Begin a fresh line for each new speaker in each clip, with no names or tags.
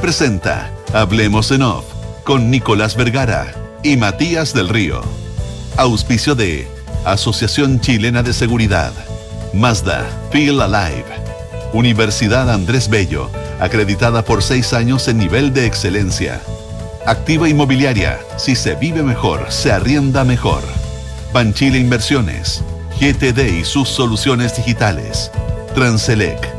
Presenta Hablemos en Off con Nicolás Vergara y Matías del Río. Auspicio de Asociación Chilena de Seguridad, Mazda, Feel Alive, Universidad Andrés Bello, acreditada por seis años en nivel de excelencia. Activa Inmobiliaria, si se vive mejor, se arrienda mejor. Banchile Inversiones, GTD y sus soluciones digitales. Transelec.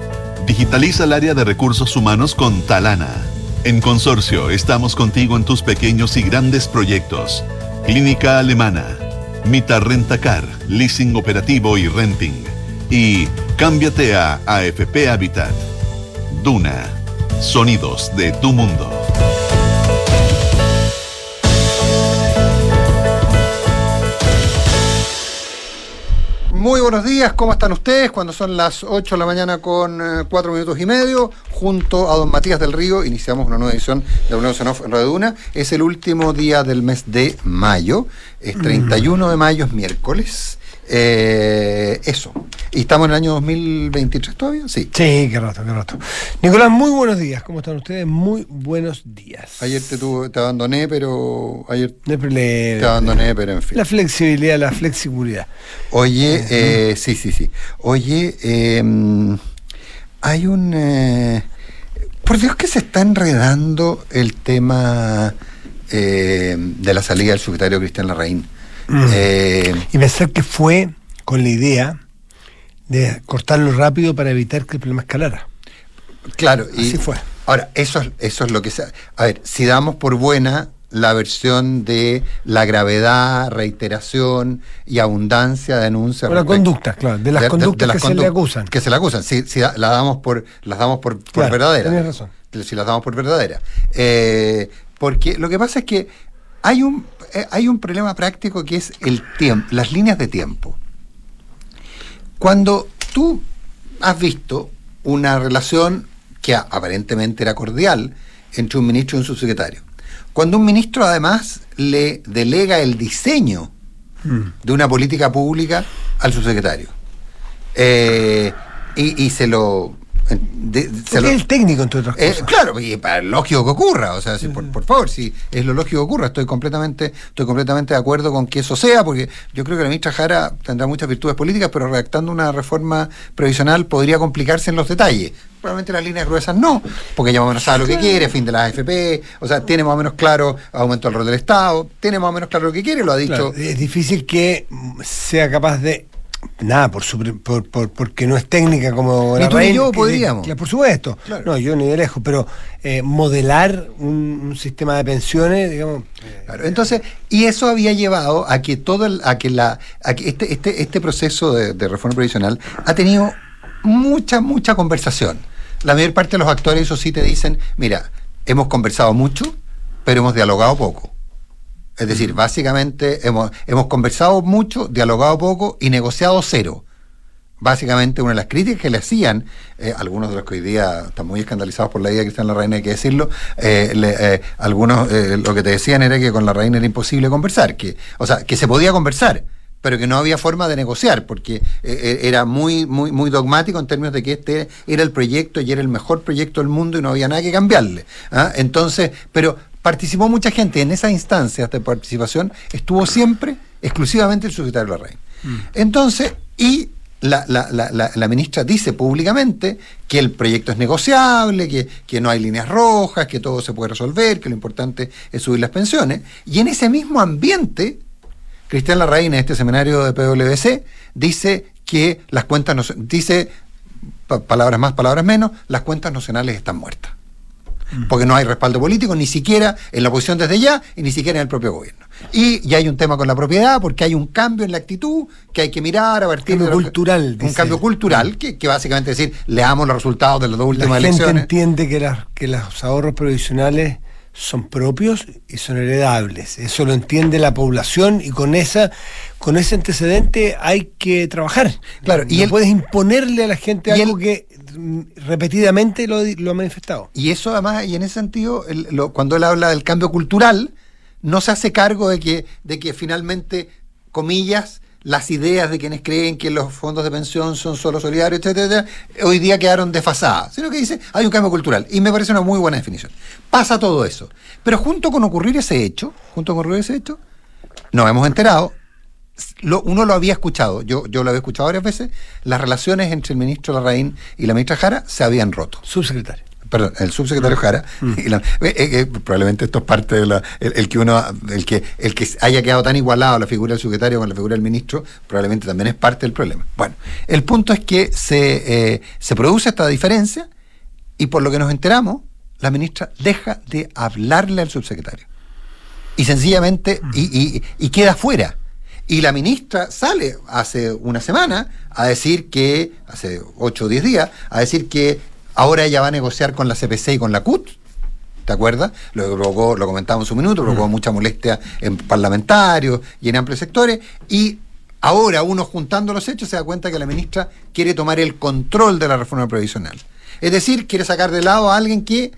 Digitaliza el área de recursos humanos con Talana. En Consorcio estamos contigo en tus pequeños y grandes proyectos. Clínica Alemana. Mita Rentacar, leasing operativo y renting. Y cámbiate a AFP Habitat. Duna. Sonidos de tu mundo.
Muy buenos días, ¿cómo están ustedes? Cuando son las 8 de la mañana con 4 minutos y medio, junto a don Matías del Río, iniciamos una nueva edición de Unión en Radio. Es el último día del mes de mayo, es 31 de mayo, es miércoles. Eh, eso. ¿Y estamos en el año 2023 todavía? Sí.
Sí, qué rato, qué rato. Nicolás, muy buenos días. ¿Cómo están ustedes? Muy buenos días.
Ayer te, tuve, te abandoné, pero. Ayer
te
abandoné, pero en fin.
La flexibilidad, la flexibilidad.
Oye, eh, sí, sí, sí. Oye, em, hay un. Eh, por Dios que se está enredando el tema eh, de la salida del secretario Cristian Larraín.
Mm. y pensar que fue con la idea de cortarlo rápido para evitar que el problema escalara.
Claro,
y Así fue.
Ahora, eso, eso es lo que se. A ver, si damos por buena la versión de la gravedad, reiteración y abundancia de denuncias.
las conductas, claro, de las conductas que se le acusan.
Que se le acusan, si, si la damos por, las damos por, por verdadera.
Tienes razón.
Si las damos por verdadera. Eh, porque lo que pasa es que hay un, eh, hay un problema práctico que es el tiempo, las líneas de tiempo. Cuando tú has visto una relación que aparentemente era cordial entre un ministro y un subsecretario, cuando un ministro además le delega el diseño mm. de una política pública al subsecretario eh, y, se lo
de, es el técnico, entre otras
eh, claro, y para lógico que ocurra, o sea, por, favor, si es lo lógico que ocurra, estoy completamente, estoy completamente de acuerdo con que eso sea, porque yo creo que la ministra Jara tendrá muchas virtudes políticas, pero redactando una reforma previsional podría complicarse en los detalles. Probablemente las líneas gruesas no, porque ya más o menos sabe lo que quiere, fin de la AFP, o sea, tiene más o menos claro aumento del rol del Estado, tiene más o menos claro lo que quiere, lo ha dicho.
es difícil que sea capaz de Nada, por, por, por, porque no es técnica como
la tú y yo podríamos.
por supuesto. No, yo ni de lejos, pero eh, modelar un, sistema de pensiones, digamos.
entonces, y eso había llevado a que todo el, a que la, a que este, este, este proceso de, de reforma previsional ha tenido mucha, mucha conversación. La mayor parte de los actores, eso sí, te dicen, mira, hemos conversado mucho, pero hemos dialogado poco. Es decir, básicamente hemos, hemos conversado mucho, dialogado poco y negociado cero. Básicamente, una de las críticas que le hacían, eh, algunos de los que hoy día están muy escandalizados por la idea de Cristian Larraín, hay que decirlo, eh, eh, algunos lo que te decían era que con la Larraín era imposible conversar, que, o sea, que se podía conversar, pero que no había forma de negociar, porque era muy, muy, muy dogmático en términos de que este era el proyecto y era el mejor proyecto del mundo y no había nada que cambiarle. ¿ah? Entonces, pero participó mucha gente en esas instancias de participación, estuvo siempre exclusivamente el secretario Larraín. Mm. Entonces, y la, la, ministra dice públicamente que el proyecto es negociable, que, que, no hay líneas rojas, que todo se puede resolver, que lo importante es subir las pensiones. Y en ese mismo ambiente, Cristian Larraín, en este seminario de PwC, dice que las cuentas, no, dice, palabras más, palabras menos, las cuentas nacionales están muertas porque no hay respaldo político, ni siquiera en la oposición desde ya y ni siquiera en el propio gobierno. Y ya hay un tema con la propiedad, porque hay un cambio en la actitud que hay que mirar a partir
de. cultural.
Un cambio cultural, que, que, básicamente es decir, leamos los resultados de las dos últimas
la
gente
entiende que, que los ahorros provisionales son propios y son heredables. Eso lo entiende la población y con esa con ese antecedente hay que trabajar.
Claro,
y no puedes imponerle a la gente algo que repetidamente lo, ha manifestado.
Y eso además, y en ese sentido, cuando él habla del cambio cultural, no se hace cargo de que, de que finalmente, comillas, las ideas de quienes creen que los fondos de pensión son solo solidarios, etcétera, hoy día quedaron desfasadas, sino que dice hay un cambio cultural. Y me parece una muy buena definición. Pasa todo eso. Pero junto con ocurrir ese hecho, junto con ocurrir ese hecho, nos hemos enterado, lo, uno lo había escuchado, yo, yo lo había escuchado varias veces, las relaciones entre el ministro Larraín y la ministra Jara se habían roto.
Subsecretario
perdón, el subsecretario Jara, mm. eh, eh, probablemente esto es parte de la, el, que uno, el que, el que haya quedado tan igualado la figura del secretario con la figura del ministro, probablemente también es parte del problema. Bueno, el punto es que se, eh, se produce esta diferencia y por lo que nos enteramos, la ministra deja de hablarle al subsecretario. Y sencillamente, y, y queda fuera. Y la ministra sale hace una semana a decir que, hace 8 o 10 días, a decir que Ahora ella va a negociar con la CPC y con la CUT. ¿Te acuerdas? Lo, provocó, lo comentamos un minuto, provocó mm. mucha molestia en parlamentarios y en amplios sectores. Y ahora uno juntando los hechos se da cuenta que la ministra quiere tomar el control de la reforma previsional. Es decir, quiere sacar de lado a alguien que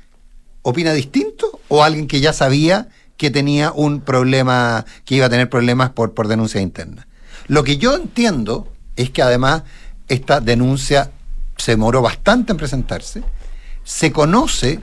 opina distinto o a alguien que ya sabía que tenía un problema, que iba a tener problemas por, por denuncia interna. Lo que yo entiendo es que además esta denuncia se demoró bastante en presentarse, se conoce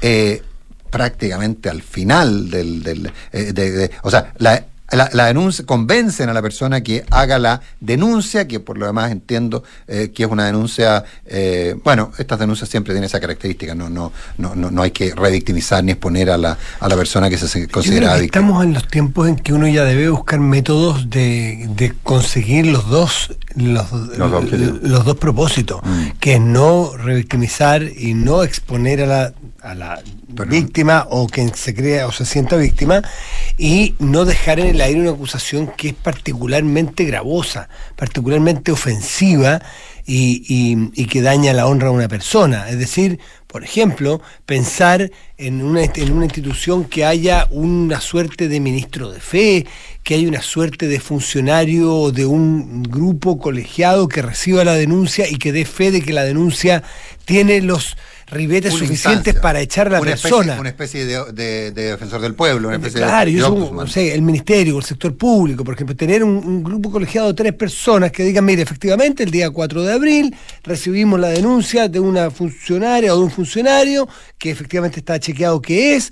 eh, prácticamente al final del... del eh, o sea, la, la, denuncia, convencen a la persona que haga la denuncia, que por lo demás entiendo eh, que es una denuncia, eh, bueno, estas denuncias siempre tienen esa característica, no, no, no, no, hay que revictimizar ni exponer a la, a la persona que se considera víctima.
Estamos en los tiempos en que uno ya debe buscar métodos de, de conseguir los dos los, los, dos, propósitos, mm. que es no revictimizar y no exponer a la a la víctima o quien se crea o se sienta víctima y no dejar en el aire una acusación que es particularmente gravosa, particularmente ofensiva y, que daña la honra de una persona. Es decir, por ejemplo, pensar en una, en una institución que haya una suerte de ministro de fe, que haya una suerte de funcionario de un grupo colegiado que reciba la denuncia y que dé fe de que la denuncia tiene los ribetes suficientes para echar a la persona.
una especie de, defensor del pueblo, una especie
claro, yo el ministerio, el sector público, por ejemplo, tener un, grupo colegiado de tres personas que digan, mire, efectivamente, el día 4 de abril recibimos la denuncia de una funcionaria o de un funcionario que efectivamente está chequeado que es,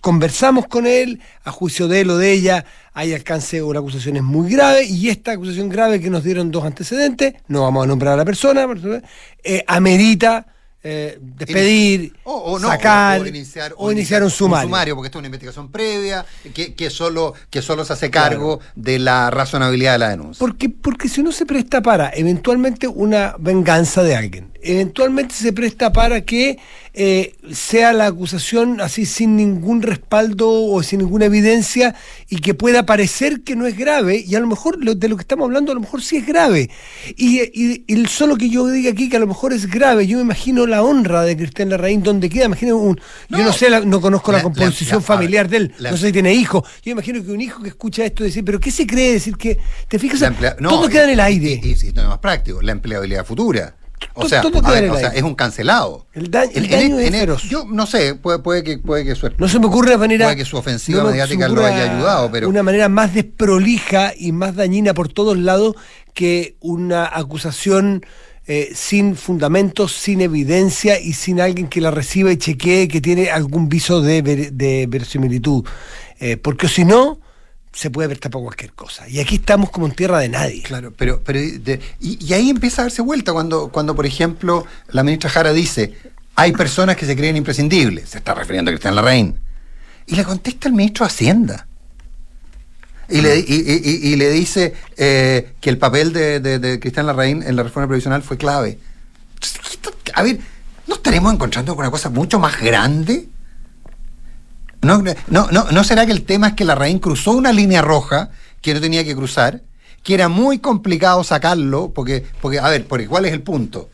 conversamos con él, a juicio de él o de ella hay alcance o la acusación es muy grave y esta acusación grave que nos dieron dos antecedentes, no vamos a nombrar a la persona, eh, amerita eh, despedir, o, sacar, o, iniciar, un, sumario.
porque esto es una investigación previa que, que, solo, que solo se hace cargo de la razonabilidad de la denuncia.
Porque, porque si uno se presta para eventualmente una venganza de alguien, eventualmente se presta para que eh, sea la acusación así sin ningún respaldo o sin ninguna evidencia y que pueda parecer que no es grave y a lo mejor de lo que estamos hablando a lo mejor sí es grave. Y, y, solo que yo diga aquí que a lo mejor es grave yo me imagino la honra de Cristian Larraín donde queda imagino un yo no. sé no conozco la, composición familiar de él no sé si tiene hijos yo me imagino que un hijo que escucha esto decir pero qué se cree decir que te fijas todo queda en el aire
y, y, no es más práctico la empleabilidad futura o sea, es un cancelado.
El, daño, es
Yo no sé, puede, puede, que, puede que su,
No se me ocurre una manera.
Puede que su ofensiva mediática lo haya ayudado, pero.
Una manera más desprolija y más dañina por todos lados que una acusación. Eh, sin fundamentos, sin evidencia y sin alguien que la reciba y chequee que tiene algún viso de, de verosimilitud. Eh, porque si no, se puede ver tapado cualquier cosa. Y aquí estamos como en tierra de nadie.
Claro, pero, pero y, ahí empieza a darse vuelta cuando, cuando, por ejemplo, la ministra Jara dice, hay personas que se creen imprescindibles, se está refiriendo a Cristian Larraín. Y le contesta el ministro de Hacienda. Y le, y, le dice eh, que el papel de, de, Cristian Larraín en la reforma previsional fue clave. A ver, ¿no estaremos encontrando con una cosa mucho más grande? No, no, no, ¿No será que el tema es que la Larraín cruzó una línea roja que no tenía que cruzar? Que era muy complicado sacarlo, porque, porque a ver, porque ¿cuál es el punto?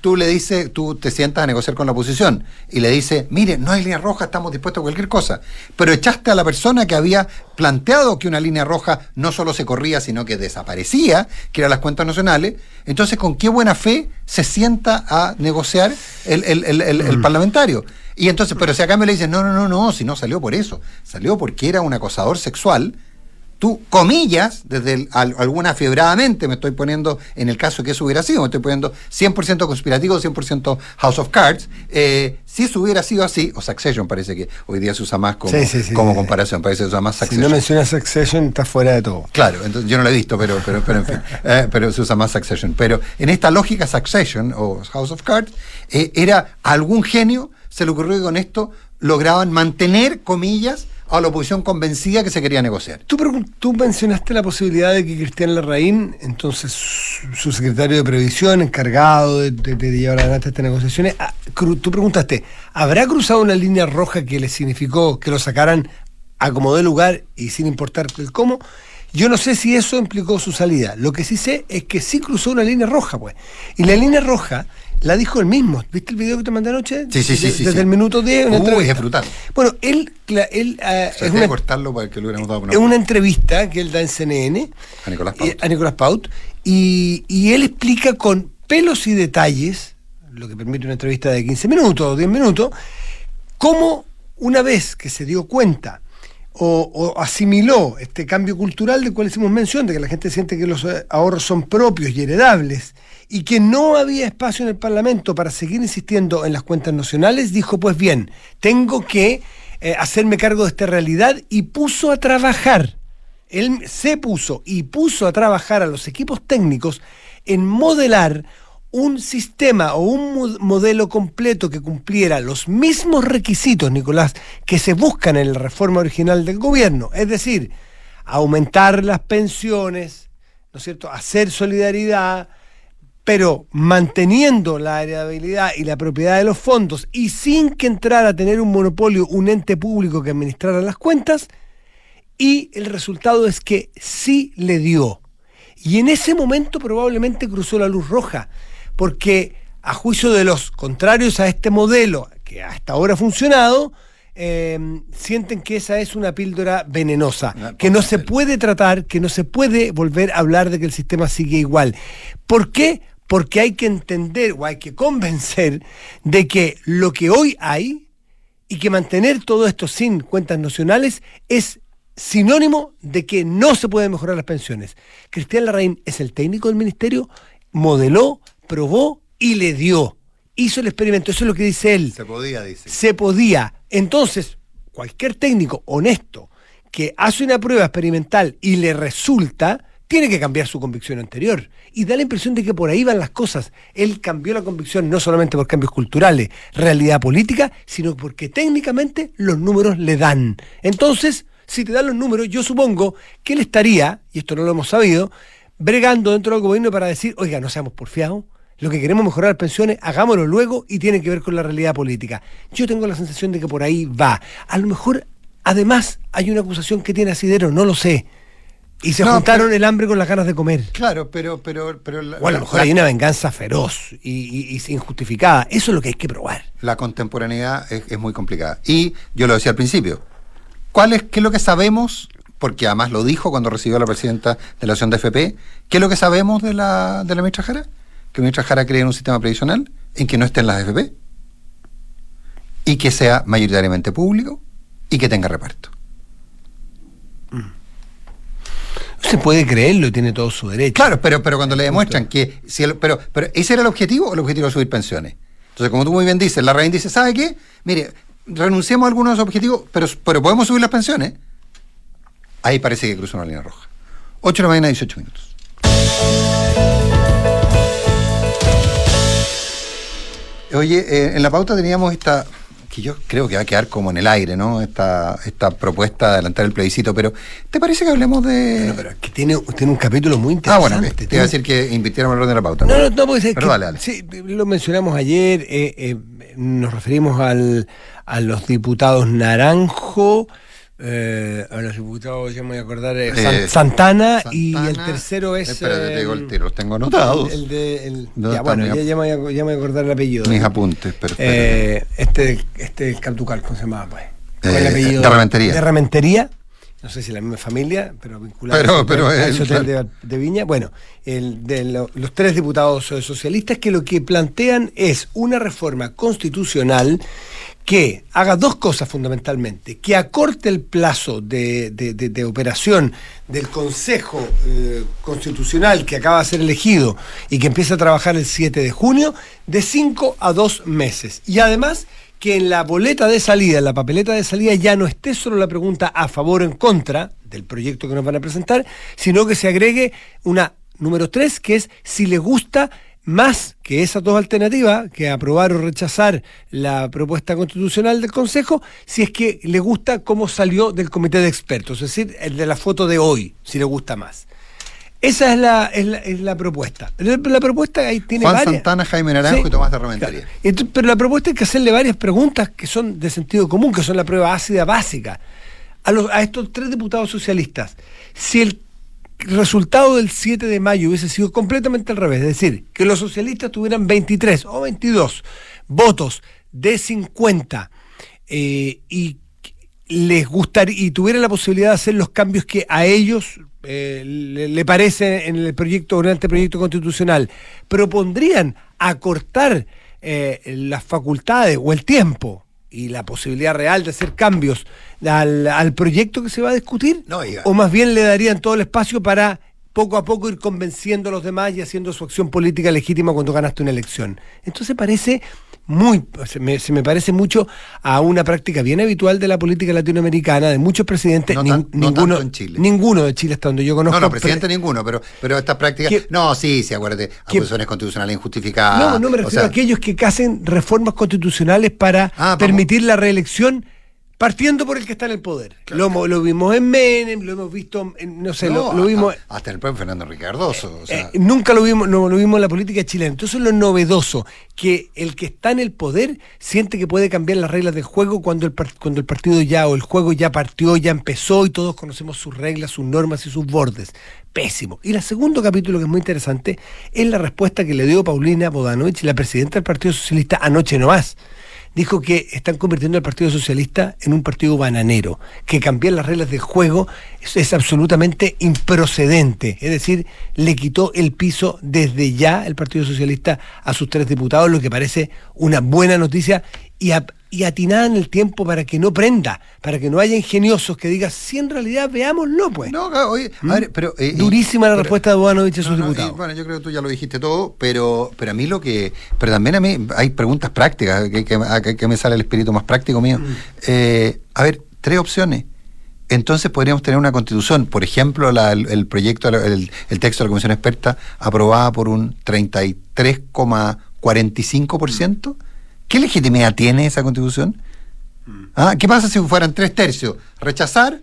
Tú le dices, tú te sientas a negociar con la oposición y le dices, mire, no hay línea roja, estamos dispuestos a cualquier cosa. Pero echaste a la persona que había planteado que una línea roja no solo se corría, sino que desaparecía, que eran las cuentas nacionales. Entonces, ¿con qué buena fe se sienta a negociar el, el mm. parlamentario? Y entonces, pero si a cambio le dicen, no, no, no, no, si no salió por eso, salió porque era un acosador sexual, tú, comillas, desde alguna fiebradamente, me estoy poniendo, en el caso que eso hubiera sido, me estoy poniendo 100% conspirativo, 100% House of Cards, eh, si eso hubiera sido así, o Succession parece que hoy día se usa más como, como comparación, parece que se usa más
Succession. Si no mencionas Succession, está fuera de todo.
Claro, entonces yo no lo he visto, pero, pero, pero en fin, eh, pero se usa más Succession. Pero en esta lógica Succession o House of Cards, eh, era algún genio, se le ocurrió que con esto lograban mantener, comillas, a la oposición convencida que se quería negociar.
Tú, tú mencionaste la posibilidad de que Cristian Larraín, entonces su secretario de Previsión, encargado de, llevar adelante estas negociaciones, ah, tú preguntaste, ¿habrá cruzado una línea roja que le significó que lo sacaran a como de lugar y sin importar el cómo? Yo no sé si eso implicó su salida. Lo que sí sé es que sí cruzó una línea roja, pues. Y la línea roja la dijo él mismo. ¿Viste el video que te mandé anoche?
Sí, sí, sí.
Desde el minuto 10.
Uy, es brutal.
Bueno, él. él
uh, es una, cortarlo para que lo hubiéramos dado
Es una entrevista que él da en CNN.
A Nicolás Paut.
a Nicolás Paut. Y, y él explica con pelos y detalles, lo que permite una entrevista de 15 minutos o 10 minutos, cómo una vez que se dio cuenta o, o, asimiló este cambio cultural del cual hicimos mención, de que la gente siente que los eh, ahorros son propios y heredables, y que no había espacio en el Parlamento para seguir insistiendo en las cuentas nacionales, dijo, pues bien, tengo que eh, hacerme cargo de esta realidad y puso a trabajar, él se puso y puso a trabajar a los equipos técnicos en modelar un sistema o un modelo completo que cumpliera los mismos requisitos, Nicolás, que se buscan en la reforma original del gobierno, es decir, aumentar las pensiones, ¿no es cierto?, hacer solidaridad, pero manteniendo la heredabilidad y la propiedad de los fondos y sin que entrara a tener un monopolio un ente público que administrara las cuentas, y el resultado es que sí le dio. Y en ese momento probablemente cruzó la luz roja, porque a juicio de los contrarios a este modelo, que hasta ahora ha funcionado, eh, sienten que esa es una píldora venenosa, que no se puede tratar, que no se puede volver a hablar de que el sistema sigue igual. ¿Por qué? Porque hay que entender o hay que convencer de que lo que hoy hay y que mantener todo esto sin cuentas nacionales es sinónimo de que no se pueden mejorar las pensiones. Cristian Larraín es el técnico del ministerio, modeló, probó y le dio. Hizo el experimento, eso es lo que dice él.
Se podía, dice.
Se podía. Entonces, cualquier técnico honesto que hace una prueba experimental y le resulta, tiene que cambiar su convicción anterior. Y da la impresión de que por ahí van las cosas. Él cambió la convicción no solamente por cambios culturales, realidad política, sino porque técnicamente los números le dan. Entonces, si te dan los números, yo supongo que él estaría, y esto no lo hemos sabido, bregando dentro del gobierno para decir, oiga, no seamos porfiados, lo que queremos mejorar pensiones, hagámoslo luego y tiene que ver con la realidad política. Yo tengo la sensación de que por ahí va. A lo mejor, además, hay una acusación que tiene asidero, no lo sé y se juntaron el hambre con las ganas de comer.
Claro, pero... pero, pero
o a lo mejor hay una venganza feroz y, injustificada. Eso es lo que hay que probar.
La contemporaneidad es, muy complicada. Y yo lo decía al principio. ¿Cuál es, ¿Qué es lo que sabemos? Porque además lo dijo cuando recibió a la presidenta de la Asociación de FP. ¿Qué es lo que sabemos de la, de la ministra Jara? Que la ministra Jara cree en un sistema previsional en que no estén las FP y que sea mayoritariamente público y que tenga reparto.
Se puede creerlo, tiene todo su derecho.
Claro, pero, pero cuando le demuestran que. Si pero, pero ese era el objetivo o el objetivo de subir pensiones. Entonces, como tú muy bien dices, la reina dice: ¿sabe qué? Mire, renunciamos a algunos objetivos, pero, pero podemos subir las pensiones. Ahí parece que cruza una línea roja. 8 de la mañana, 18 minutos. Oye, eh, en la pauta teníamos esta que yo creo que va a quedar como en el aire, ¿no? Esta, esta propuesta de adelantar el plebiscito, pero ¿te parece que hablemos de...?
Bueno, pero que tiene, tiene un capítulo muy interesante.
Ah, bueno, te iba a decir que invirtiéramos el orden de la pauta.
No, no, no, porque pero dale, dale. Sí, lo mencionamos ayer, eh, eh, nos referimos al, a los diputados Naranjo, eh, a los diputados, ya me voy a acordar, eh, eh Santana, y el tercero es.
Espérate, te digo el tiro, los tengo anotados.
El, de. El, ya, bueno, ya, ya, me voy a, ya, me voy a, acordar el apellido.
Mis apuntes, pero.
Eh, este, este Cartucal, ¿cómo se llamaba? Pues?
Eh, el apellido? De Rementería.
De Rementería. No sé si la misma familia, pero vinculado
pero,
hotel de, de, Viña. Bueno, el, de lo, los tres diputados socialistas que lo que plantean es una reforma constitucional que haga dos cosas fundamentalmente, que acorte el plazo de, operación del Consejo eh, Constitucional que acaba de ser elegido y que empieza a trabajar el 7 de junio, de 5 a 2 meses. Y además que en la boleta de salida, en la papeleta de salida, ya no esté solo la pregunta a favor o en contra del proyecto que nos van a presentar, sino que se agregue una número 3, que es si le gusta más que esas dos alternativas, que aprobar o rechazar la propuesta constitucional del Consejo, si es que le gusta cómo salió del comité de expertos, es decir, el de la foto de hoy, si le gusta más. Esa es la, es la, propuesta. La, propuesta ahí tiene
Juan Santana, Jaime Naranjo y Tomás de Rementería.
Pero la propuesta es que hacerle varias preguntas que son de sentido común, que son la prueba ácida básica. A, los, a estos tres diputados socialistas, si el resultado del 7 de mayo hubiese sido completamente al revés, es decir, que los socialistas tuvieran 23 o 22 votos de 50 eh, y les gustaría y tuvieran la posibilidad de hacer los cambios que a ellos eh, le, parece en el proyecto o en el anteproyecto constitucional, propondrían acortar eh, las facultades o el tiempo y la posibilidad real de hacer cambios al, proyecto que se va a discutir? ¿O más bien le darían todo el espacio para poco a poco ir convenciendo a los demás y haciendo su acción política legítima cuando ganaste una elección? Entonces parece muy, se me, se me, parece mucho a una práctica bien habitual de la política latinoamericana, de muchos presidentes, ninguno, en Chile. ninguno de Chile hasta donde yo conozco.
No, no, presidente ninguno, pero, pero estas prácticas, no, sí, sí, acuérdate, acusaciones constitucionales injustificadas.
No, no me refiero a aquellos que hacen reformas constitucionales para ah, permitir la reelección Partiendo por el que está en el poder. Lo, lo, vimos en Menem, lo hemos visto, en, no sé, lo, vimos.
Hasta el propio Fernando Ricardoso.
Eh, nunca lo vimos, no, lo vimos en la política chilena. Entonces lo novedoso, que el que está en el poder siente que puede cambiar las reglas del juego cuando el, cuando el partido ya o el juego ya partió, ya empezó y todos conocemos sus reglas, sus normas y sus bordes. Pésimo. Y el segundo capítulo que es muy interesante es la respuesta que le dio Paulina Bodanovich, la presidenta del Partido Socialista, anoche no más dijo que están convirtiendo al Partido Socialista en un partido bananero, que cambiar las reglas del juego es, absolutamente improcedente. Es decir, le quitó el piso desde ya el Partido Socialista a sus tres diputados, lo que parece una buena noticia y atinada en el tiempo para que no prenda, para que no haya ingeniosos que digan, si en realidad veámoslo, pues. No, oye, a ¿Mm? ver, pero. Eh, Durísima la respuesta de Bobanovich a sus diputados.
bueno, yo creo que tú ya lo dijiste todo, pero, pero a mí lo que. Pero también a mí hay preguntas prácticas, que, que, me sale el espíritu más práctico mío. Mm. Eh, a ver, tres opciones. Entonces podríamos tener una constitución, por ejemplo, el, proyecto, el, el texto de la Comisión Experta aprobada por un 33,45%. ¿Qué legitimidad tiene esa constitución? Mm. ¿Ah? ¿Qué pasa si fueran tres tercios? Rechazar,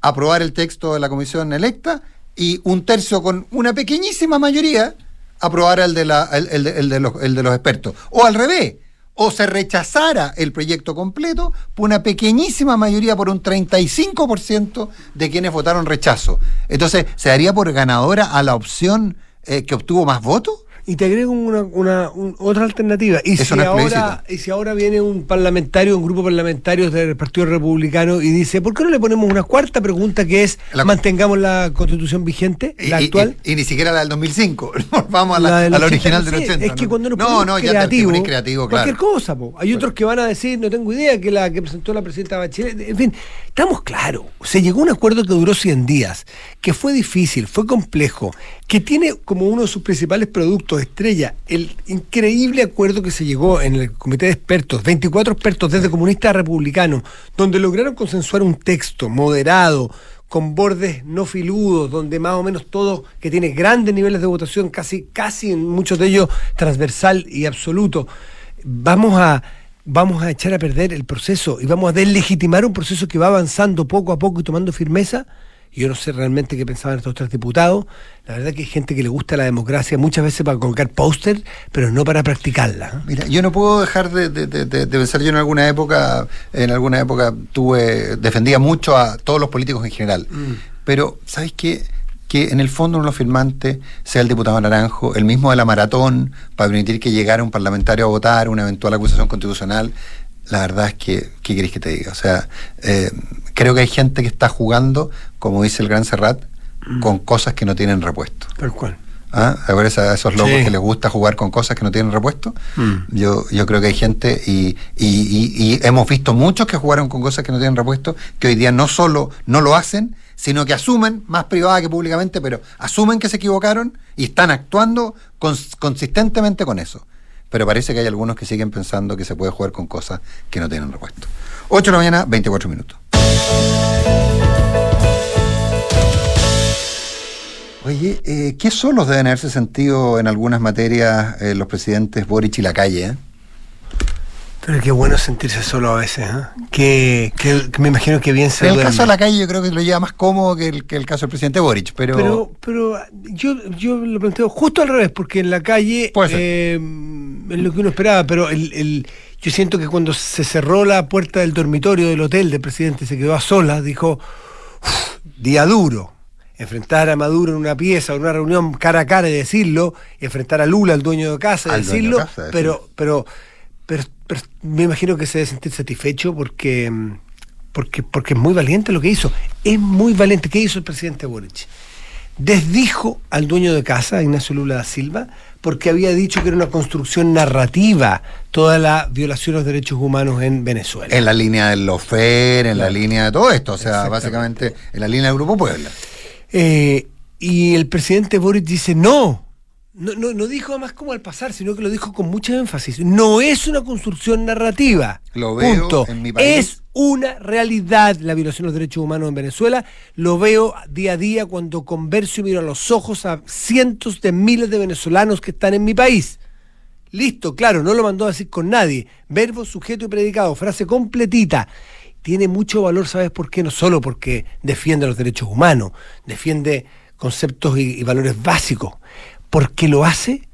aprobar el texto de la comisión electa y un tercio con una pequeñísima mayoría aprobar el de, la, el, de, los, el de los expertos. O al revés, o se rechazara el proyecto completo por una pequeñísima mayoría, por un 35% de quienes votaron rechazo. Entonces, ¿se daría por ganadora a la opción eh, que obtuvo más votos?
Y te agrego una, una otra alternativa. Y si, ahora, y si ahora viene un parlamentario, un grupo parlamentario del Partido Republicano y dice, ¿por qué no le ponemos una cuarta pregunta que es, mantengamos la constitución vigente, la actual?
Y, ni siquiera la del 2005, vamos a la, original del 80.
Es que cuando no, no, no creativo, ya te creativo, claro. cualquier cosa, hay otros que van a decir, no tengo idea, que la que presentó la presidenta Bachelet, en fin, estamos claros, se llegó a un acuerdo que duró 100 días, que fue difícil, fue complejo, que tiene como uno de sus principales productos estrella el increíble acuerdo que se llegó en el comité de expertos, 24 expertos desde comunistas a republicanos, donde lograron consensuar un texto moderado, con bordes no filudos, donde más o menos todo, que tiene grandes niveles de votación, casi, casi en muchos de ellos transversal y absoluto, vamos a vamos a echar a perder el proceso y vamos a deslegitimar un proceso que va avanzando poco a poco y tomando firmeza yo no sé realmente qué pensaban estos tres diputados. La verdad que hay gente que le gusta la democracia muchas veces para colocar póster, pero no para practicarla.
Mira, yo no puedo dejar de, pensar, yo en alguna época, en alguna época tuve, defendía mucho a todos los políticos en general. Mm. Pero, ¿sabes qué? que en el fondo uno de los firmantes sea el diputado Naranjo, el mismo de la maratón, para permitir que llegara un parlamentario a votar una eventual acusación constitucional, la verdad es que, ¿qué querés que te diga? O sea, eh, creo que hay gente que está jugando, como dice el gran Serrat, mm. con cosas que no tienen repuesto.
Tal cual.
¿Ah? A ver a esos locos que les gusta jugar con cosas que no tienen repuesto. Mm. Yo, yo creo que hay gente y, y, hemos visto muchos que jugaron con cosas que no tienen repuesto, que hoy día no solo no lo hacen, sino que asumen, más privada que públicamente, pero asumen que se equivocaron y están actuando consistentemente con eso. Pero parece que hay algunos que siguen pensando que se puede jugar con cosas que no tienen repuesto. 8 de la mañana, 24 minutos. Oye, eh, ¿qué solos deben haberse sentido en algunas materias eh, los presidentes Boric y la calle? Eh?
Pero qué bueno sentirse solo a veces, ¿eh? que, me imagino que bien se
En el caso de la calle yo creo que lo lleva más cómodo que el, que el caso del presidente Boric, pero...
Pero, pero yo, yo lo planteo justo al revés, porque en la calle eh, es lo que uno esperaba, pero el, el, yo siento que cuando se cerró la puerta del dormitorio del hotel del presidente, se quedó a solas, dijo, día duro, enfrentar a Maduro en una pieza o en una reunión cara a cara y decirlo, enfrentar a Lula, el dueño de casa, y decirlo, pero, pero, pero, me imagino que se debe sentir satisfecho porque, porque, porque es muy valiente lo que hizo. Es muy valiente. ¿Qué hizo el presidente Boric? Desdijo al dueño de casa, Ignacio Lula da Silva, porque había dicho que era una construcción narrativa toda la violación de los derechos humanos en Venezuela.
En la línea del Lofer, en la línea de todo esto, o sea, básicamente en la línea del Grupo Puebla.
Eh, y el presidente Boric dice, no, no, no, dijo más como al pasar, sino que lo dijo con mucho énfasis. No es una construcción narrativa.
Lo veo punto. en mi país.
Es una realidad la violación de los derechos humanos en Venezuela. Lo veo día a día cuando converso y miro a los ojos a cientos de miles de venezolanos que están en mi país. Listo, claro, no lo mandó a decir con nadie. Verbo, sujeto y predicado, frase completita tiene mucho valor, ¿sabes por qué? No solo porque defiende los derechos humanos, defiende conceptos y, valores básicos, porque lo hace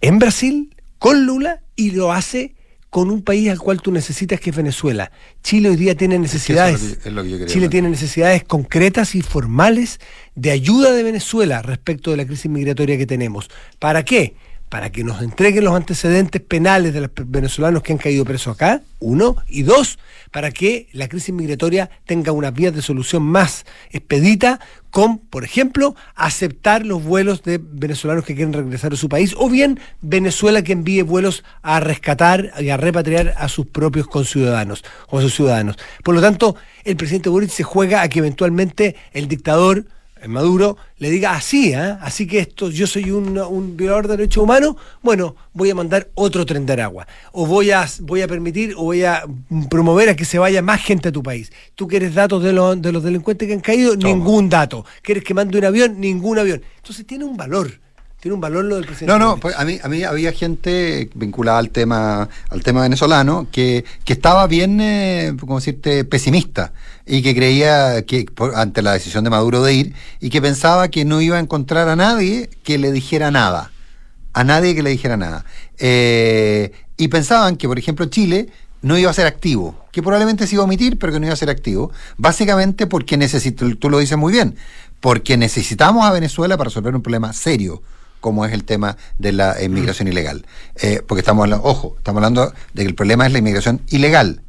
en Brasil, con Lula, y lo hace con un país al cual tú necesitas que es Venezuela. Chile hoy día tiene necesidades. Chile tiene necesidades concretas y formales de ayuda de Venezuela respecto de la crisis migratoria que tenemos. ¿Para qué? Para que nos entreguen los antecedentes penales de los venezolanos que han caído presos acá, uno, y dos, para que la crisis migratoria tenga una vía de solución más expedita con, por ejemplo, aceptar los vuelos de venezolanos que quieren regresar a su país o bien Venezuela que envíe vuelos a rescatar y a repatriar a sus propios conciudadanos o a sus ciudadanos. Por lo tanto, el presidente Boric se juega a que eventualmente el dictador Maduro le diga así, ¿eh? así que esto, yo soy un, violador de derechos humanos, bueno, voy a mandar otro tren de Aragua, o voy a, voy a permitir, o voy a promover a que se vaya más gente a tu país. ¿Tú quieres datos de, los, de los delincuentes que han caído? Ningún dato. ¿Quieres que mande un avión? Ningún avión. Entonces tiene un valor tiene un valor lo del presidente.
No, no, pues a mí, a mí había gente vinculada al tema, al tema venezolano que, que estaba bien, eh, como decirte, pesimista y que creía que ante la decisión de Maduro de ir y que pensaba que no iba a encontrar a nadie que le dijera nada, a nadie que le dijera nada. Eh, y pensaban que, por ejemplo, Chile no iba a ser activo, que probablemente se iba a omitir, pero que no iba a ser activo, básicamente porque necesito, tú lo dices muy bien, porque necesitamos a Venezuela para resolver un problema serio como es el tema de la inmigración ilegal. Eh, porque estamos hablando, ojo, estamos hablando de que el problema es la inmigración ilegal.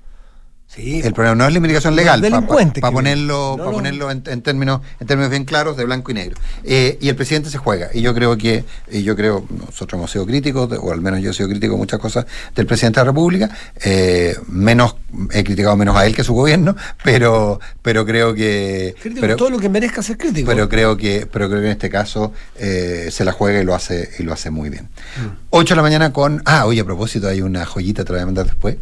Sí, el problema no es la inmigración legal, para ponerlo, ponerlo en, términos, en términos bien claros de blanco y negro. Eh, y el presidente se juega. Y yo creo que, y yo creo, nosotros hemos sido críticos, o al menos yo he sido crítico de muchas cosas del presidente de la República, eh, menos, he criticado menos a él que a su gobierno, pero, pero creo que.
pero, todo lo que merezca ser crítico.
Pero creo que, pero creo que en este caso eh, se la juega y lo hace, y lo hace muy bien. 8 mm. de la mañana con. Ah, oye, a propósito, hay una joyita, te voy a mandar después.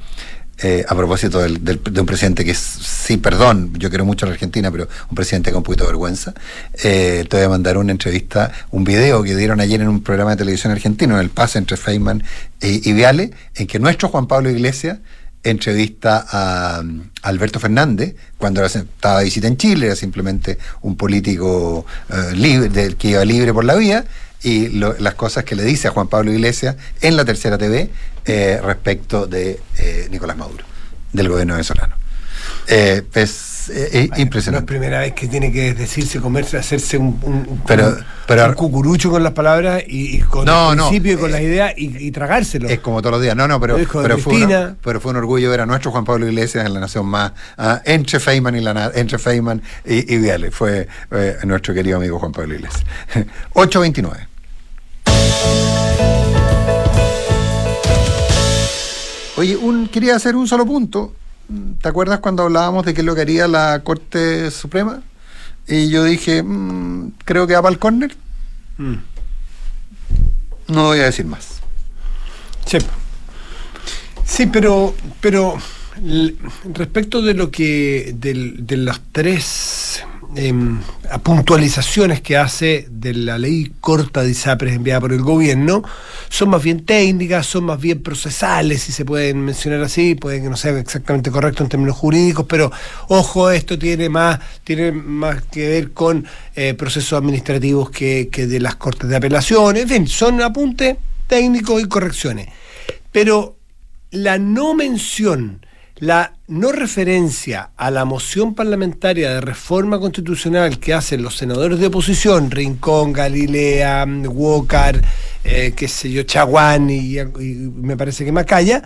Eh, a propósito del, de un presidente que sí, perdón, yo quiero mucho a la Argentina, pero un presidente con un poquito de vergüenza. Eh, te voy a mandar una entrevista, un video que dieron ayer en un programa de televisión argentino, en el pase entre Feynman y, Viale, en que nuestro Juan Pablo Iglesias entrevista a, Alberto Fernández cuando estaba de visita en Chile, era simplemente un político eh, libre, del, que iba libre por la vía, y las cosas que le dice a Juan Pablo Iglesias en la tercera TV eh, respecto de eh, Nicolás Maduro, del gobierno venezolano. Eh, es impresionante. No
es primera vez que tiene que decirse, comerse, hacerse un, pero, pero, cucurucho con las palabras y, con el principio y con las ideas y, tragárselo.
Es como todos los días. No, no, pero, pero, fue, pero fue un orgullo ver a nuestro Juan Pablo Iglesias en la Nación Más, ah, entre Feynman y la entre Feynman y, y Viale. Fue nuestro querido amigo Juan Pablo Iglesias. 829. Oye, quería hacer un solo punto. ¿Te acuerdas cuando hablábamos de qué es lo que haría la Corte Suprema? Y yo dije, mm, creo que va para el córner. Mm. No voy a decir más.
Sí, sí pero, pero respecto de lo que. de, de las tres em, puntualizaciones que hace de la ley corta de ISAPRES enviada por el gobierno, son más bien técnicas, son más bien procesales, si se pueden mencionar así, puede que no sea exactamente correcto en términos jurídicos, pero ojo, esto tiene más, tiene más que ver con eh, procesos administrativos que, que de las cortes de apelación, en fin, son apuntes técnicos y correcciones. Pero la no mención la no referencia a la moción parlamentaria de reforma constitucional que hacen los senadores de oposición, Rincón, Galilea, Walker, eh, qué sé yo, Chaguán y, me parece que Macaya,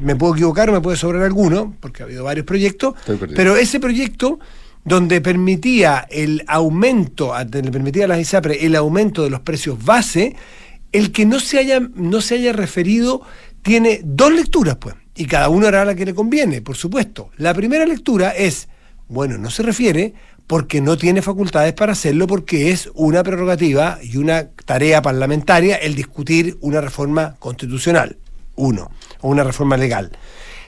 me puedo equivocar o me puede sobrar alguno, porque ha habido varios proyectos, pero ese proyecto donde permitía el aumento, le permitía a las ISAPRE el aumento de los precios base, el que no se haya, no se haya referido tiene dos lecturas, pues y cada uno hará la que le conviene, por supuesto. La primera lectura es, bueno, no se refiere porque no tiene facultades para hacerlo, porque es una prerrogativa y una tarea parlamentaria el discutir una reforma constitucional, uno, o una reforma legal.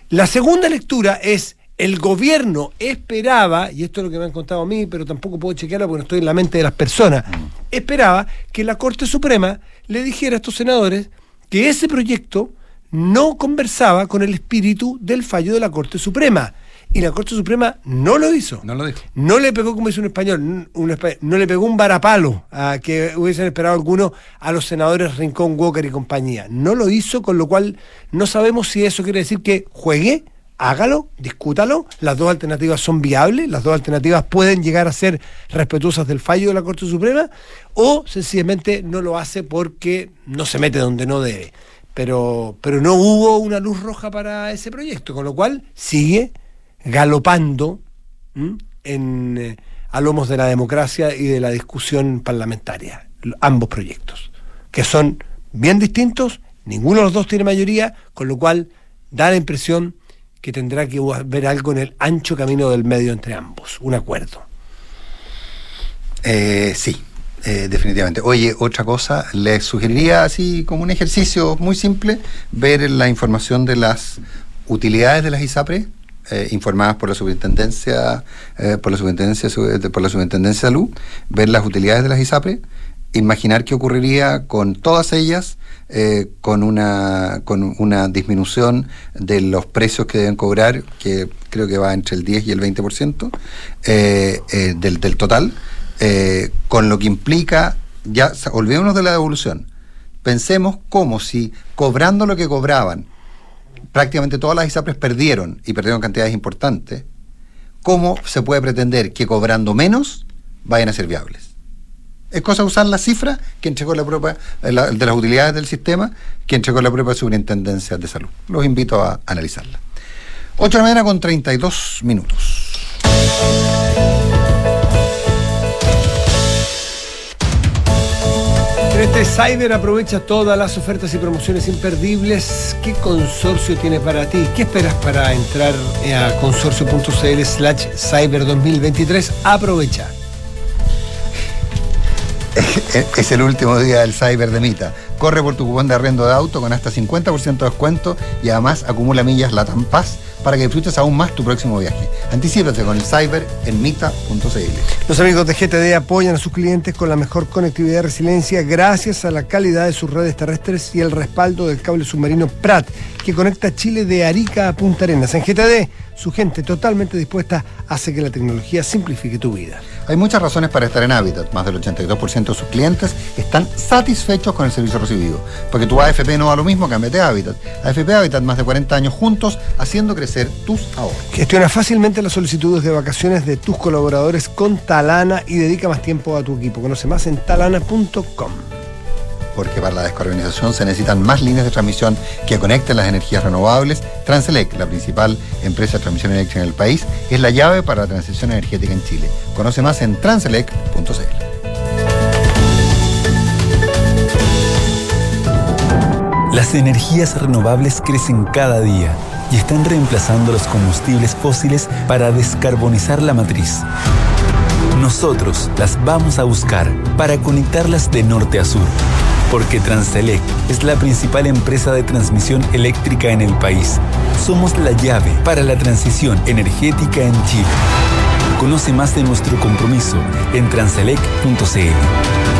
La segunda lectura es, el gobierno esperaba, y esto es lo que me han contado a mí, pero tampoco puedo chequearlo porque no estoy en la mente de las personas, mm. esperaba que la Corte Suprema le dijera a estos senadores que ese proyecto no conversaba con el espíritu del fallo de la Corte Suprema. Y la Corte Suprema no lo hizo.
No lo dijo.
No le pegó, como dice un español, no le pegó un varapalo a que hubiesen esperado algunos a los senadores Rincón, Walker y compañía. No lo hizo, con lo cual no sabemos si eso quiere decir que juegue, hágalo, discútalo. Las dos alternativas son viables, las dos alternativas pueden llegar a ser respetuosas del fallo de la Corte Suprema, o sencillamente no lo hace porque no se mete donde no debe pero, pero no hubo una luz roja para ese proyecto, con lo cual sigue galopando en, eh, a lomos de la democracia y de la discusión parlamentaria, ambos proyectos, que son bien distintos, ninguno de los dos tiene mayoría, con lo cual da la impresión que tendrá que haber algo en el ancho camino del medio entre ambos, un acuerdo.
Eh, sí, eh, definitivamente. Oye, otra cosa, les sugeriría así como un ejercicio muy simple, ver la información de las utilidades de las ISAPRE, eh, informadas por la superintendencia, eh, por la superintendencia, por la superintendencia de salud, ver las utilidades de las ISAPRE, imaginar qué ocurriría con todas ellas, con una con una disminución de los precios que deben cobrar, que creo que va entre el 10 y el 20% del, del total eh, con lo que implica, ya olvidémonos de la devolución, pensemos como si cobrando lo que cobraban, prácticamente todas las ISAPRES perdieron y perdieron cantidades importantes, ¿cómo se puede pretender que cobrando menos vayan a ser viables? Es cosa usar la cifra que entregó la propia, de las utilidades del sistema, que entregó la propia Superintendencia de Salud. Los invito a analizarla. 8 de mañana con 32 minutos.
Este Cyber aprovecha todas las ofertas y promociones imperdibles. ¿Qué consorcio tiene para ti? ¿Qué esperas para entrar a consorcio.cl slash cyber 2023? Aprovecha.
Es el último día del Cyber de Mita. Corre por tu cupón de arriendo de auto con hasta 50% de descuento y además acumula millas la Paz para que disfrutes aún más tu próximo viaje. Anticípate con el cyber en mita.cl.
Los amigos de GTD apoyan a sus clientes con la mejor conectividad y resiliencia gracias a la calidad de sus redes terrestres y el respaldo del cable submarino Prat, que conecta Chile de Arica a Punta Arenas. En GTD, su gente totalmente dispuesta hace que la tecnología simplifique tu vida.
Hay muchas razones para estar en Habitat. Más del 82% de sus clientes están satisfechos con el servicio recibido. Porque tu AFP no va lo mismo, cámbiate a Habitat. AFP Habitat, más de 40 años juntos, haciendo crecer tus ahorros.
Gestiona fácilmente las solicitudes de vacaciones de tus colaboradores con Talana y dedica más tiempo a tu equipo. Conoce más en talana.com
porque para la descarbonización se necesitan más líneas de transmisión que conecten las energías renovables. Transelec, la principal empresa de transmisión eléctrica en el país, es la llave para la transición energética en Chile. Conoce más en transelec.cl.
Las energías renovables crecen cada día y están reemplazando los combustibles fósiles para descarbonizar la matriz. Nosotros las vamos a buscar para conectarlas de norte a sur. Porque Transelec es la principal empresa de transmisión eléctrica en el país. Somos la llave para la transición energética en Chile. Conoce más de nuestro compromiso en transelec.cl.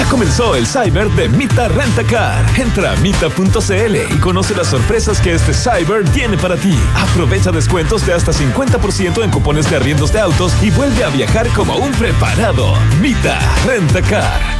Ya comenzó el Cyber de Mita Rentacar. Entra a mita.cl y conoce las sorpresas que este Cyber tiene para ti. Aprovecha descuentos de hasta 50% en cupones de arriendos de autos y vuelve a viajar como un preparado. Mita Rentacar.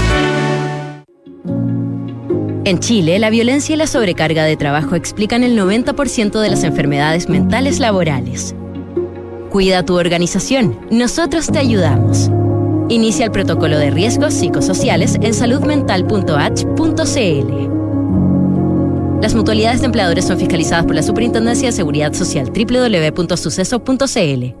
En Chile, la violencia y la sobrecarga de trabajo explican el 90% de las enfermedades mentales laborales. Cuida tu organización, nosotros te ayudamos. Inicia el protocolo de riesgos psicosociales en saludmental.h.cl. Las mutualidades de empleadores son fiscalizadas por la Superintendencia de Seguridad Social www.suceso.cl.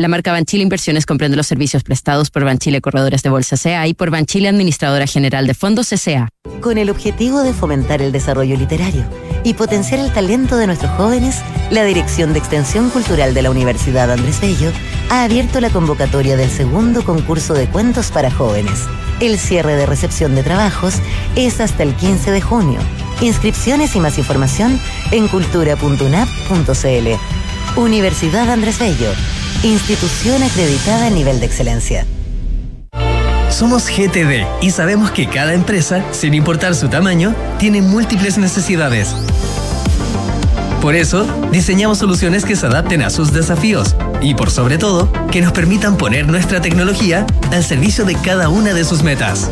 La marca Banchile Inversiones comprende los servicios prestados por Banchile Corredores de Bolsa CA y por Banchile Administradora General de Fondos CA.
Con el objetivo de fomentar el desarrollo literario y potenciar el talento de nuestros jóvenes, la Dirección de Extensión Cultural de la Universidad Andrés Bello ha abierto la convocatoria del segundo concurso de cuentos para jóvenes. El cierre de recepción de trabajos es hasta el 15 de junio. Inscripciones y más información en cultura.unap.cl. Universidad Andrés Bello Institución acreditada a nivel de excelencia.
Somos GTD y sabemos que cada empresa, sin importar su tamaño, tiene múltiples necesidades. Por eso, diseñamos soluciones que se adapten a sus desafíos y, por sobre todo, que nos permitan poner nuestra tecnología al servicio de cada una de sus metas.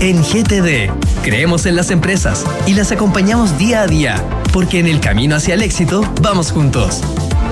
En GTD, creemos en las empresas y las acompañamos día a día, porque en el camino hacia el éxito vamos juntos.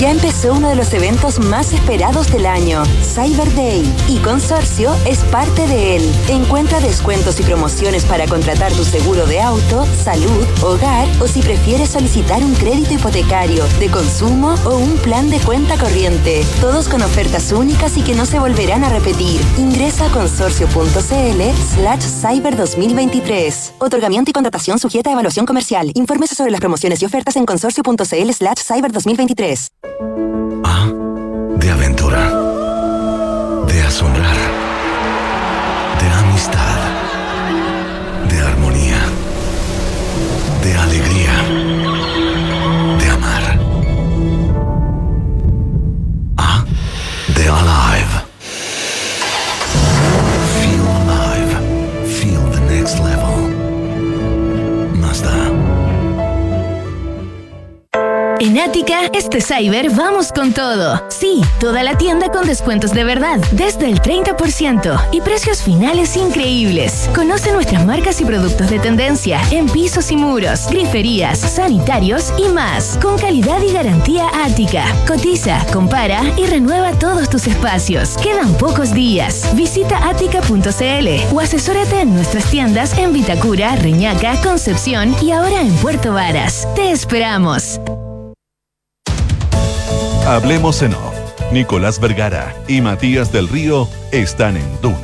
Ya empezó uno de los eventos más esperados del año, Cyber Day, y Consorcio es parte de él. Encuentra descuentos y promociones para contratar tu seguro de auto, salud, hogar o si prefieres solicitar un crédito hipotecario, de consumo o un plan de cuenta corriente. Todos con ofertas únicas y que no se volverán a repetir. Ingresa a consorcio.cl slash cyber 2023. Otorgamiento y contratación sujeta a evaluación comercial. Infórmese sobre las promociones y ofertas en consorcio.cl slash cyber 2023.
Este cyber vamos con todo. Sí, toda la tienda con descuentos de verdad, desde el 30% y precios finales increíbles. Conoce nuestras marcas y productos de tendencia en pisos y muros, griferías, sanitarios y más, con calidad y garantía Ática. Cotiza, compara y renueva todos tus espacios. Quedan pocos días. Visita ática.cl o asesórate en nuestras tiendas en Vitacura, Reñaca, Concepción y ahora en Puerto Varas. Te esperamos.
Hablemos en off. Nicolás Vergara y Matías del Río están en Duna.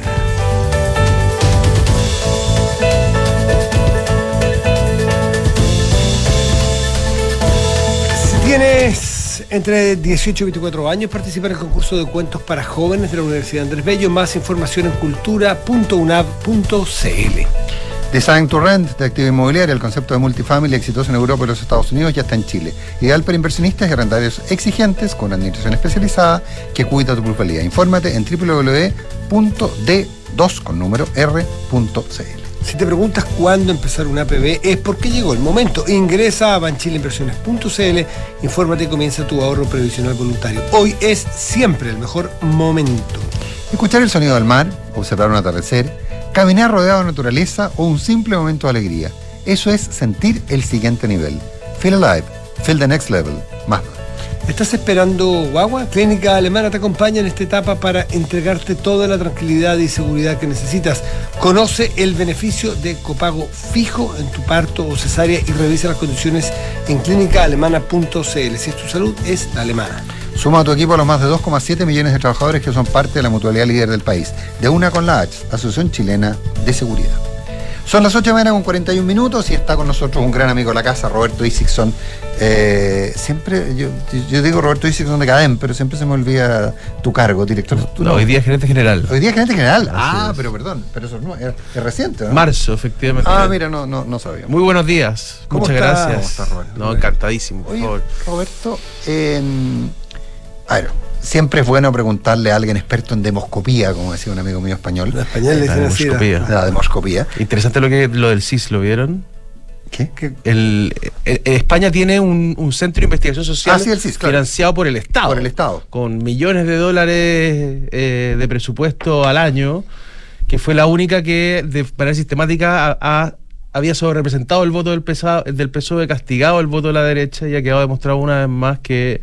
Si tienes entre 18 y 24 años, participa en el concurso de cuentos para jóvenes de la Universidad Andrés Bello. Más información en cultura.unab.cl.
Design to Rent de actividad inmobiliaria, el concepto de multifamily exitoso en Europa y los Estados Unidos ya está en Chile. Ideal para inversionistas y arrendarios exigentes con una administración especializada que cuida tu plusvalía. Infórmate en www.d2 con número r.cl.
Si te preguntas cuándo empezar un APB, es porque llegó el momento. Ingresa a banchileinversiones.cl, infórmate y comienza tu ahorro previsional voluntario. Hoy es siempre el mejor momento.
Escuchar el sonido del mar, observar un atardecer, caminar rodeado de naturaleza o un simple momento de alegría. Eso es sentir el siguiente nivel. Feel alive, feel the next level. Mazda.
¿Estás esperando guagua? Clínica Alemana te acompaña en esta etapa para entregarte toda la tranquilidad y seguridad que necesitas. Conoce el beneficio de copago fijo en tu parto o cesárea y revisa las condiciones en clínicaalemana.cl. Si es tu salud, es la alemana.
Suma a tu equipo a los más de 2,7 millones de trabajadores que son parte de la mutualidad líder del país. De una con la H, Asociación Chilena de Seguridad. Son las 8 de la mañana con 41 minutos y está con nosotros un gran amigo de la casa, Roberto Isixson. Eh, siempre, yo, yo, digo Roberto Isixson de Cadem, pero siempre se me olvida tu cargo, director.
No, no, hoy día es gerente general.
Hoy día es gerente general. ah, pero perdón, pero eso no, es, es reciente, ¿no?
Marzo, efectivamente.
Ah, mira, no, no, no sabía.
Muy buenos días.
¿Cómo
Muchas
está?
gracias.
¿Cómo está, Roberto?
No, encantadísimo, por
Oye,
favor.
Roberto, eh, a ver, siempre es bueno preguntarle a alguien experto en demoscopía, como decía un amigo mío español.
La
dicen así.
demoscopía.
La demoscopía.
Interesante lo que lo del CIS, ¿lo vieron?
¿Qué?
El, el- España tiene un, un centro de investigación social
Ah, sí, el CIS, claro.
financiado por el Estado.
Por el Estado.
Con millones de dólares eh, de presupuesto al año, que fue la única que de manera sistemática ha- ha- había sobrerepresentado el voto del, PSA del PSOE, castigado el voto de la derecha y ha quedado demostrado una vez más que,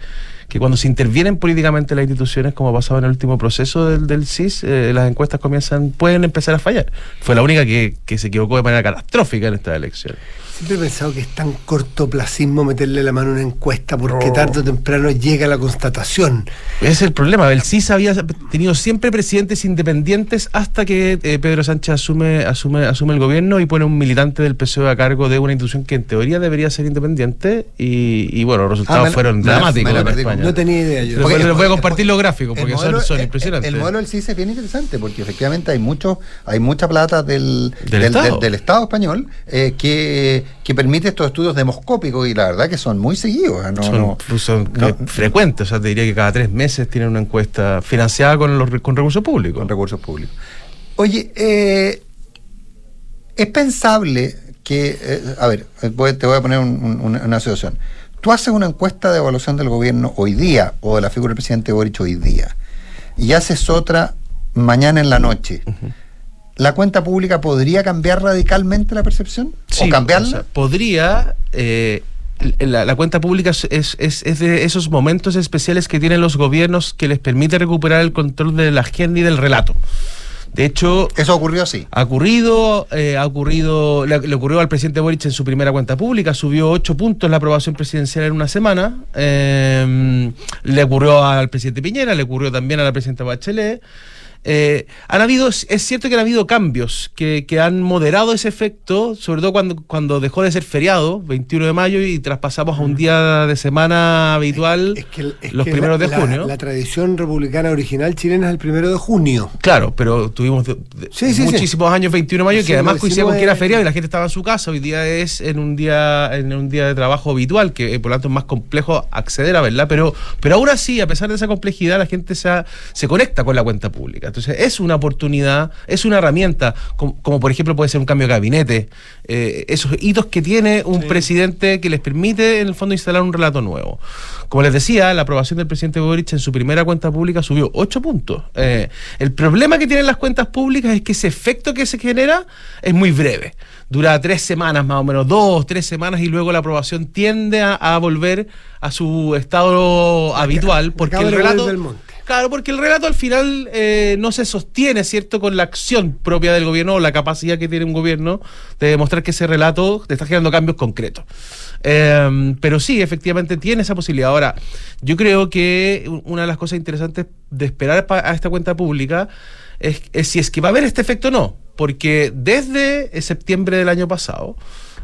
que cuando se intervienen políticamente las instituciones, como ha pasado en el último proceso del, del CIS, eh, las encuestas comienzan, pueden empezar a fallar. Fue la única que, que se equivocó de manera catastrófica en esta elección.
Siempre he pensado que es tan cortoplacismo meterle la mano a una encuesta porque tarde o temprano llega la constatación.
Ese es el problema. El CIS había tenido siempre presidentes independientes hasta que eh, Pedro Sánchez asume, asume, asume el gobierno y pone un militante del PSOE a cargo de una institución que en teoría debería ser independiente y, y, bueno, los resultados
Ah, me la-
fueron
me
dramáticos
me la
en
perdí.
España.
No tenía idea yo.
Les voy-
Porque-
les voy a compartir los gráficos porque son,
modelo-
son
el-
impresionantes.
El, modelo del CIS es bien interesante porque efectivamente hay mucho, hay mucha plata del,
Del Estado.
del Estado español eh, que, que permite estos estudios demoscópicos y la verdad que son muy seguidos. ¿eh? No,
son,
no-
son
no-
que frecuentes, o sea, te diría que cada tres meses tienen una encuesta financiada con, los, con recursos públicos.
con recursos públicos. Oye, eh, es pensable que, eh, a ver, voy- te voy a poner un- un- una, una situación. Tú haces una encuesta de evaluación del gobierno hoy día o de la figura del presidente Boric hoy día y haces otra mañana en la noche. ¿La cuenta pública podría cambiar radicalmente la percepción?
Sí,
¿O cambiarla?
o sea, podría. eh, la, la cuenta pública es, es- es- es de esos momentos especiales que tienen los gobiernos que les permite recuperar el control de la agenda y del relato. De hecho,
Eso ocurrió así.
ha ocurrido, eh, ha ocurrido, le, le ocurrió al presidente Boric en su primera cuenta pública, subió ocho puntos la aprobación presidencial en una semana, eh, le ocurrió al presidente Piñera, le ocurrió también a la presidenta Bachelet. Eh, han habido, es cierto que han habido cambios que, que han moderado ese efecto, sobre todo cuando, cuando dejó de ser feriado, 21 de mayo, y traspasamos a un día de semana habitual,
Es que, es
los
que
primeros
la,
de
la-
junio.
La, tradición republicana original chilena es el primero de junio.
Claro, pero tuvimos de- de-
Sí, sí,
muchísimos años 21 de mayo
Sí,
que además coincidía con que era
19.
feriado y la gente estaba en su casa. Hoy día es en un día en un día de trabajo habitual, que eh, por lo tanto es más complejo acceder a verla, pero pero aún así, a pesar de esa complejidad, la gente se, ha- se conecta con la cuenta pública. Entonces es una oportunidad, es una herramienta, como, por ejemplo puede ser un cambio de gabinete, eh, esos hitos que tiene un presidente que les permite en el fondo instalar un relato nuevo. Como les decía, la aprobación del presidente Boric en su primera cuenta pública subió 8 puntos. Eh, el problema que tienen las cuentas públicas es que ese efecto que se genera es muy breve. Dura tres semanas más o menos, dos, tres semanas y luego la aprobación tiende a, volver a su estado habitual porque el relato... Claro, porque el relato al final eh, no se sostiene, ¿cierto?, con la acción propia del gobierno o la capacidad que tiene un gobierno de demostrar que ese relato te está generando cambios concretos. Em, pero sí, efectivamente tiene esa posibilidad. Ahora, yo creo que una de las cosas interesantes de esperar a esta cuenta pública es, si es que va a haber este efecto o no. Porque desde septiembre del año pasado,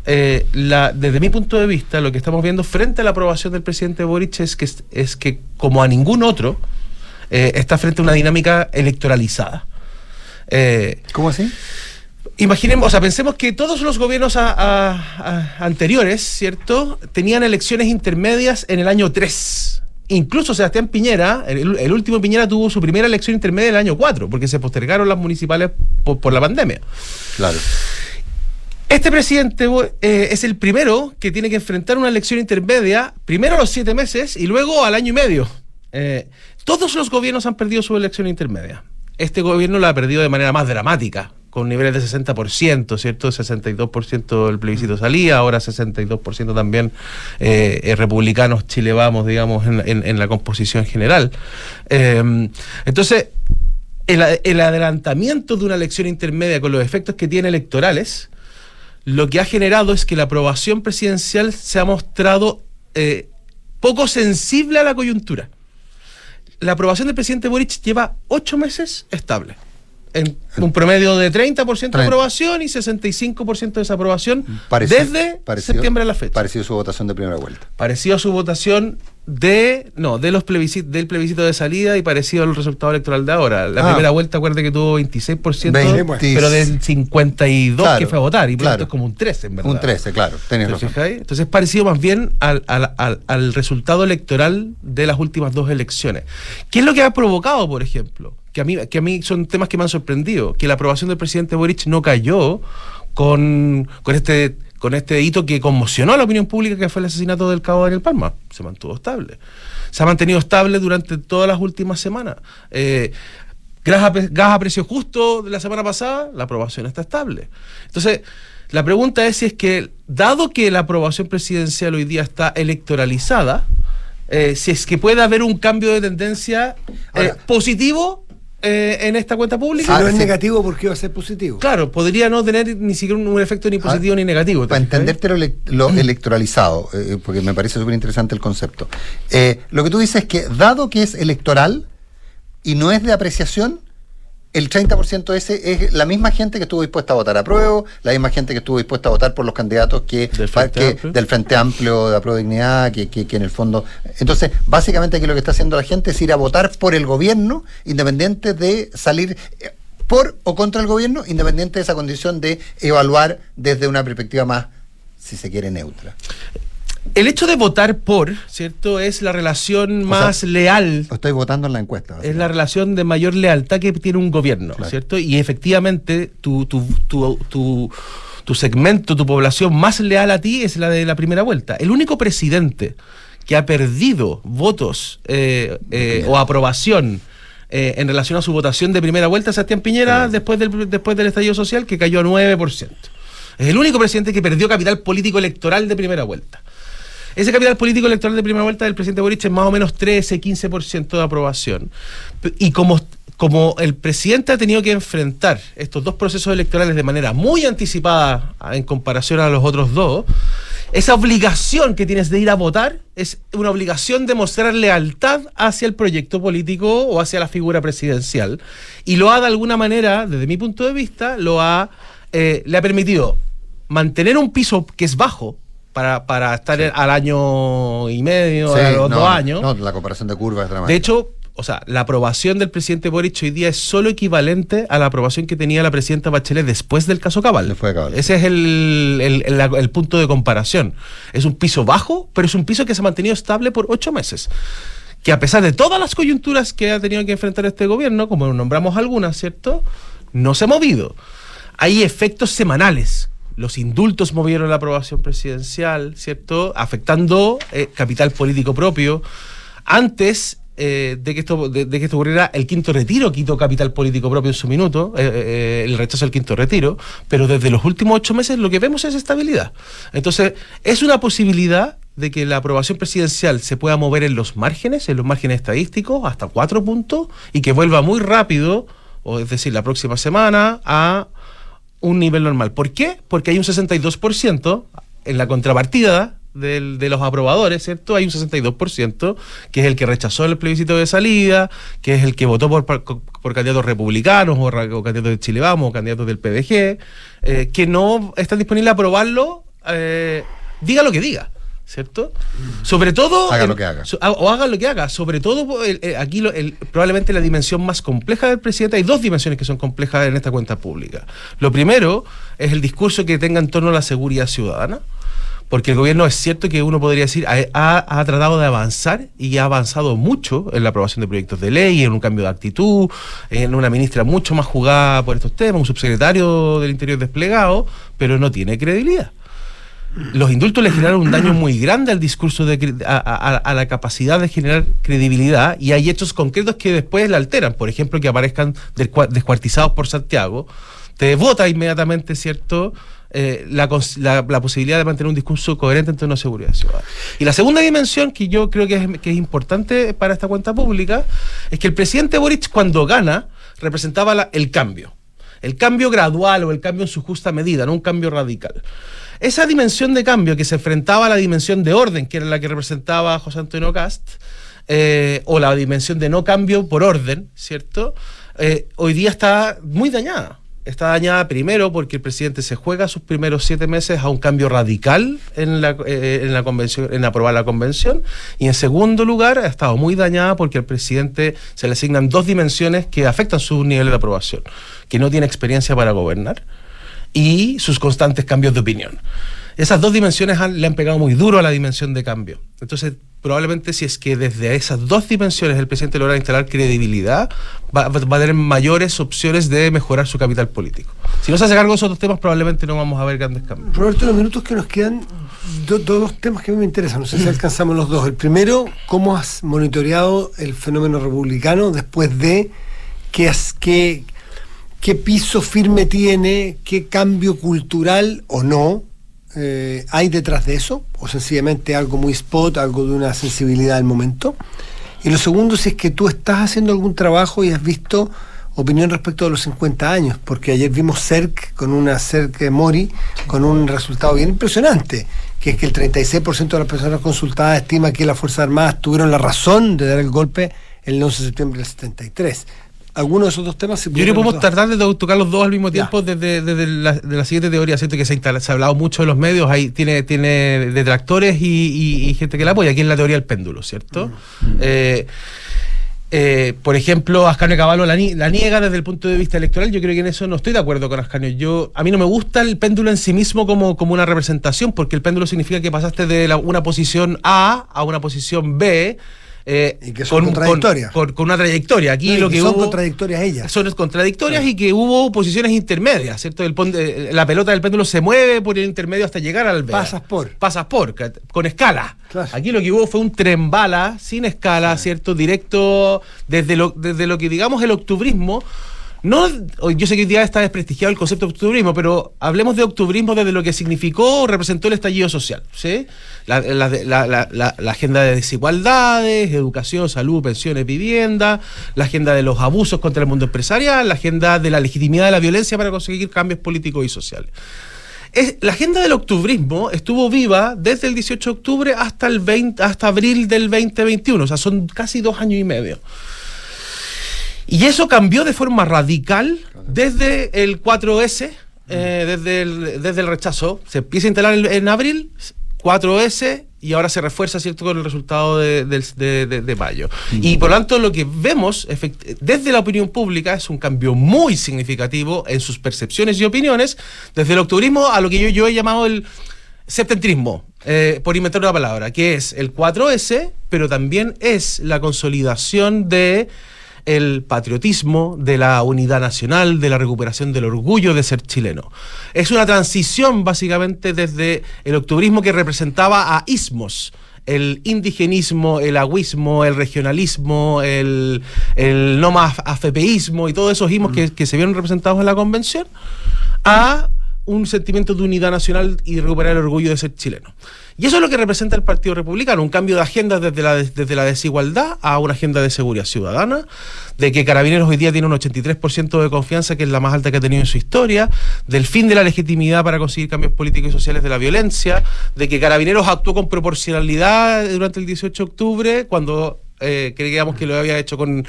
eh, desde mi punto de vista, lo que estamos viendo frente a la aprobación del presidente Boric es que, es que como a ningún otro, eh, está frente a una dinámica electoralizada.
Eh, ¿Cómo así?
Imaginemos, o sea, pensemos que todos los gobiernos anteriores, ¿cierto?, tenían elecciones intermedias en el año 3. Incluso Sebastián Piñera, el, último Piñera tuvo su primera elección intermedia en el año 4, porque se postergaron las municipales por, la pandemia.
Claro.
Este presidente eh, es el primero que tiene que enfrentar una elección intermedia, primero a los siete meses y luego al año y medio. Eh, todos los gobiernos han perdido su elección intermedia. Este gobierno la ha perdido de manera más dramática, con niveles de 60%, ¿cierto? 62% del plebiscito salía, ahora 62% también eh, eh, republicanos Chile vamos, digamos, en, la composición general. Em, entonces, el, el, adelantamiento de una elección intermedia con los efectos que tiene electorales, lo que ha generado es que la aprobación presidencial se ha mostrado poco sensible a la coyuntura la aprobación del presidente Boric lleva ocho meses estable. En un promedio de 30% de aprobación y 65% de desaprobación desde septiembre a la fecha.
Parecido a su votación de primera vuelta.
Parecido a su votación de no de los plebiscitos del plebiscito de salida y parecido al resultado electoral de ahora la ah. primera vuelta acuerde que tuvo 26% pero del 52 que fue a votar y por claro. es como un 13 en verdad
un 13 claro
entonces es parecido más bien al, al, al, resultado electoral de las últimas dos elecciones ¿qué es lo que ha provocado por ejemplo? Que a mí, que a mí son temas que me han sorprendido que la aprobación del presidente Boric no cayó con, con este con este hito que conmocionó a la opinión pública que fue el asesinato del cabo Daniel Palma. Se mantuvo estable. Se ha mantenido estable durante todas las últimas semanas. Eh, gas, a, precio justo de la semana pasada, la aprobación está estable. Entonces, la pregunta es si es que, dado que la aprobación presidencial hoy día está electoralizada, eh, si es que puede haber un cambio de tendencia eh, positivo eh, en esta cuenta pública.
Si no es negativo, ¿por qué va a ser positivo?
Claro, podría no tener ni siquiera un, efecto ni positivo ni negativo.
Para entenderte lo, electoralizado, eh, porque me parece súper interesante el concepto. Eh, lo que tú dices es que, dado que es electoral y no es de apreciación, el 30% ese es la misma gente que estuvo dispuesta a votar a prueba, la misma gente que estuvo dispuesta a votar por los candidatos que del Frente, Amplio, del frente amplio de Pro Dignidad, que, que, en el fondo... Entonces, básicamente aquí lo que está haciendo la gente es ir a votar por el gobierno, independiente de salir eh, por o contra el gobierno, independiente de esa condición de evaluar desde una perspectiva más, si se quiere, neutra
el hecho de votar por, ¿cierto? Es la relación más leal.
Estoy votando en la encuesta.
Es la relación de mayor lealtad que tiene un gobierno, ¿cierto? Y efectivamente, tu, tu, tu, tu, tu segmento, tu población más leal a ti es la de la primera vuelta. El único presidente que ha perdido votos eh, eh, o aprobación eh, en relación a su votación de primera vuelta, Sebastián Piñera, después, del, después del estallido social, que cayó a 9%. Es el único presidente que perdió capital político electoral de primera vuelta. Ese capital político electoral de primera vuelta del presidente Boric es más o menos 13, 15% de aprobación. Y como como el presidente ha tenido que enfrentar estos dos procesos electorales de manera muy anticipada en comparación a los otros dos, esa obligación que tienes de ir a votar es una obligación de mostrar lealtad hacia el proyecto político o hacia la figura presidencial. Y lo ha de alguna manera, desde mi punto de vista, lo ha, eh, le ha permitido mantener un piso que es bajo, para, estar al año y medio, a los dos años.
No, la comparación de curvas es dramática.
De hecho, o sea, la aprobación del presidente Boric hoy día es solo equivalente a la aprobación que tenía la presidenta Bachelet después del caso Cabal. Ese es el, punto de comparación. Es un piso bajo, pero es un piso que se ha mantenido estable por ocho meses. que a pesar de todas las coyunturas que ha tenido que enfrentar este gobierno, como nombramos algunas, ¿cierto? No se ha movido. Hay efectos semanales. Los indultos movieron la aprobación presidencial, ¿cierto? Afectando eh, capital político propio. Antes eh, de, que esto, de, que esto ocurriera, el quinto retiro quitó capital político propio en su minuto, eh, eh, el rechazo al quinto retiro, pero desde los últimos ocho meses lo que vemos es estabilidad. Entonces, es una posibilidad de que la aprobación presidencial se pueda mover en los márgenes, en los márgenes estadísticos, hasta cuatro puntos, y que vuelva muy rápido, o es decir, la próxima semana, a un nivel normal. ¿Por qué? Porque hay un 62% en la contrapartida de los aprobadores, ¿cierto? Hay un 62%, que es el que rechazó el plebiscito de salida, que es el que votó por, por, candidatos republicanos o, candidatos de Chile Vamos o candidatos del PDG, eh, que no están disponibles a aprobarlo, eh, diga lo que diga. ¿Cierto? Sobre todo.
Haga lo que haga.
O haga lo que haga. Sobre todo, eh, aquí probablemente la dimensión más compleja del presidente. Hay dos dimensiones que son complejas en esta cuenta pública. Lo primero es el discurso que tenga en torno a la seguridad ciudadana porque el gobierno es cierto que uno podría decir ha, tratado de avanzar y ha avanzado mucho en la aprobación de proyectos de ley, en un cambio de actitud, en una ministra mucho más jugada por estos temas, un subsecretario del Interior desplegado, pero no tiene credibilidad. Los indultos le generaron un daño muy grande al discurso, de, a, la capacidad de generar credibilidad y hay hechos concretos que después la alteran. Por ejemplo, que aparezcan descuartizados por Santiago, te vota inmediatamente, ¿cierto? Eh, la, posibilidad de mantener un discurso coherente entre una seguridad ciudadana. Y la segunda dimensión que yo creo que es importante para esta cuenta pública es que el presidente Boric cuando gana representaba el cambio. El cambio gradual o el cambio en su justa medida, no un cambio radical. Esa dimensión de cambio que se enfrentaba a la dimensión de orden, que era la que representaba José Antonio Cast, eh, o la dimensión de no cambio por orden, ¿cierto? Eh, hoy día está muy dañada. Está dañada primero porque el presidente se juega sus primeros siete meses a un cambio radical en la, eh, en la convención, en aprobar la convención, y en segundo lugar ha estado muy dañada porque al presidente se le asignan dos dimensiones que afectan su nivel de aprobación, que no tiene experiencia para gobernar y sus constantes cambios de opinión. Esas dos dimensiones le han pegado muy duro a la dimensión de cambio. Entonces, probablemente si es que desde esas dos dimensiones el presidente logra instalar credibilidad, va, a tener mayores opciones de mejorar su capital político. Si no se hace cargo de esos dos temas, probablemente no vamos a ver grandes cambios.
Roberto, los minutos que nos quedan, dos temas que a mí me interesan, no sé si alcanzamos los dos. El primero, ¿cómo has monitoreado el fenómeno republicano después de qué, qué, qué piso firme tiene, qué cambio cultural o no eh, hay detrás de eso, o sencillamente algo muy spot, algo de una sensibilidad del momento. Y lo segundo, si es que tú estás haciendo algún trabajo y has visto opinión respecto de los 50 años, porque ayer vimos CERC con una CERC Mori con un resultado bien impresionante, que es que el 36% de las personas consultadas estima que las Fuerzas Armadas tuvieron la razón de dar el golpe el 11 de septiembre del 73 alguno de esos dos temas.
Yo creo que podemos tratar de tocar los dos al mismo tiempo desde, la, de la siguiente teoría, ¿cierto? que se, ha hablado mucho en los medios, ahí tiene, tiene detractores y, gente que la apoya, aquí en la teoría del péndulo, ¿cierto? Mm. Eh, eh, por ejemplo, Ascanio Caballo la, niega desde el punto de vista electoral. Yo creo que en eso no estoy de acuerdo con Ascanio. Yo, a mí no me gusta el péndulo en sí mismo como, como una representación, porque el péndulo significa que pasaste de una posición A a una posición B
eh, y que son con, contradictorias.
Con, una trayectoria. Aquí lo que,
son
hubo,
contradictorias ellas.
Son contradictorias y que hubo posiciones intermedias, ¿cierto? El, eh, la pelota del péndulo se mueve por el intermedio hasta llegar al
Pasas por.
Pasas por, con escala. Aquí lo que hubo fue un tren bala, sin escala, ¿cierto? Directo desde lo, desde lo que digamos el octubrismo no, yo sé que hoy día está desprestigiado el concepto de octubrismo, pero hablemos de octubrismo desde lo que significó o representó el estallido social. ¿sí? La, agenda de desigualdades, educación, salud, pensiones, vivienda, la agenda de los abusos contra el mundo empresarial, la agenda de la legitimidad de la violencia para conseguir cambios políticos y sociales. la agenda del octubrismo estuvo viva desde el 18 de octubre hasta, el 20, hasta abril del 2021, o sea, son casi dos años y medio. Y eso cambió de forma radical desde el 4S, eh, desde, el, desde el rechazo. Se empieza a instalar en, abril, 4S, y ahora se refuerza, ¿cierto?, con el resultado de, mayo. Y por lo tanto, lo que vemos desde la opinión pública es un cambio muy significativo en sus percepciones y opiniones, desde el octubrismo a lo que yo, yo he llamado el septentrismo, eh, por inventar una palabra, que es el 4S, pero también es la consolidación de el patriotismo, de la unidad nacional, de la recuperación del orgullo de ser chileno. Es una transición básicamente desde el octubrismo que representaba a ismos, el indigenismo, el agüismo, el regionalismo, el, el no más afepeísmo y todos esos ismos que, que se vieron representados en la convención, a un sentimiento de unidad nacional y recuperar el orgullo de ser chileno. Y eso es lo que representa el Partido Republicano, un cambio de agenda desde la, desde la desigualdad a una agenda de seguridad ciudadana, de que Carabineros hoy día tiene un 83% de confianza, que es la más alta que ha tenido en su historia, del fin de la legitimidad para conseguir cambios políticos y sociales de la violencia, de que Carabineros actuó con proporcionalidad durante el 18 de octubre, cuando eh, creíamos que lo había hecho con,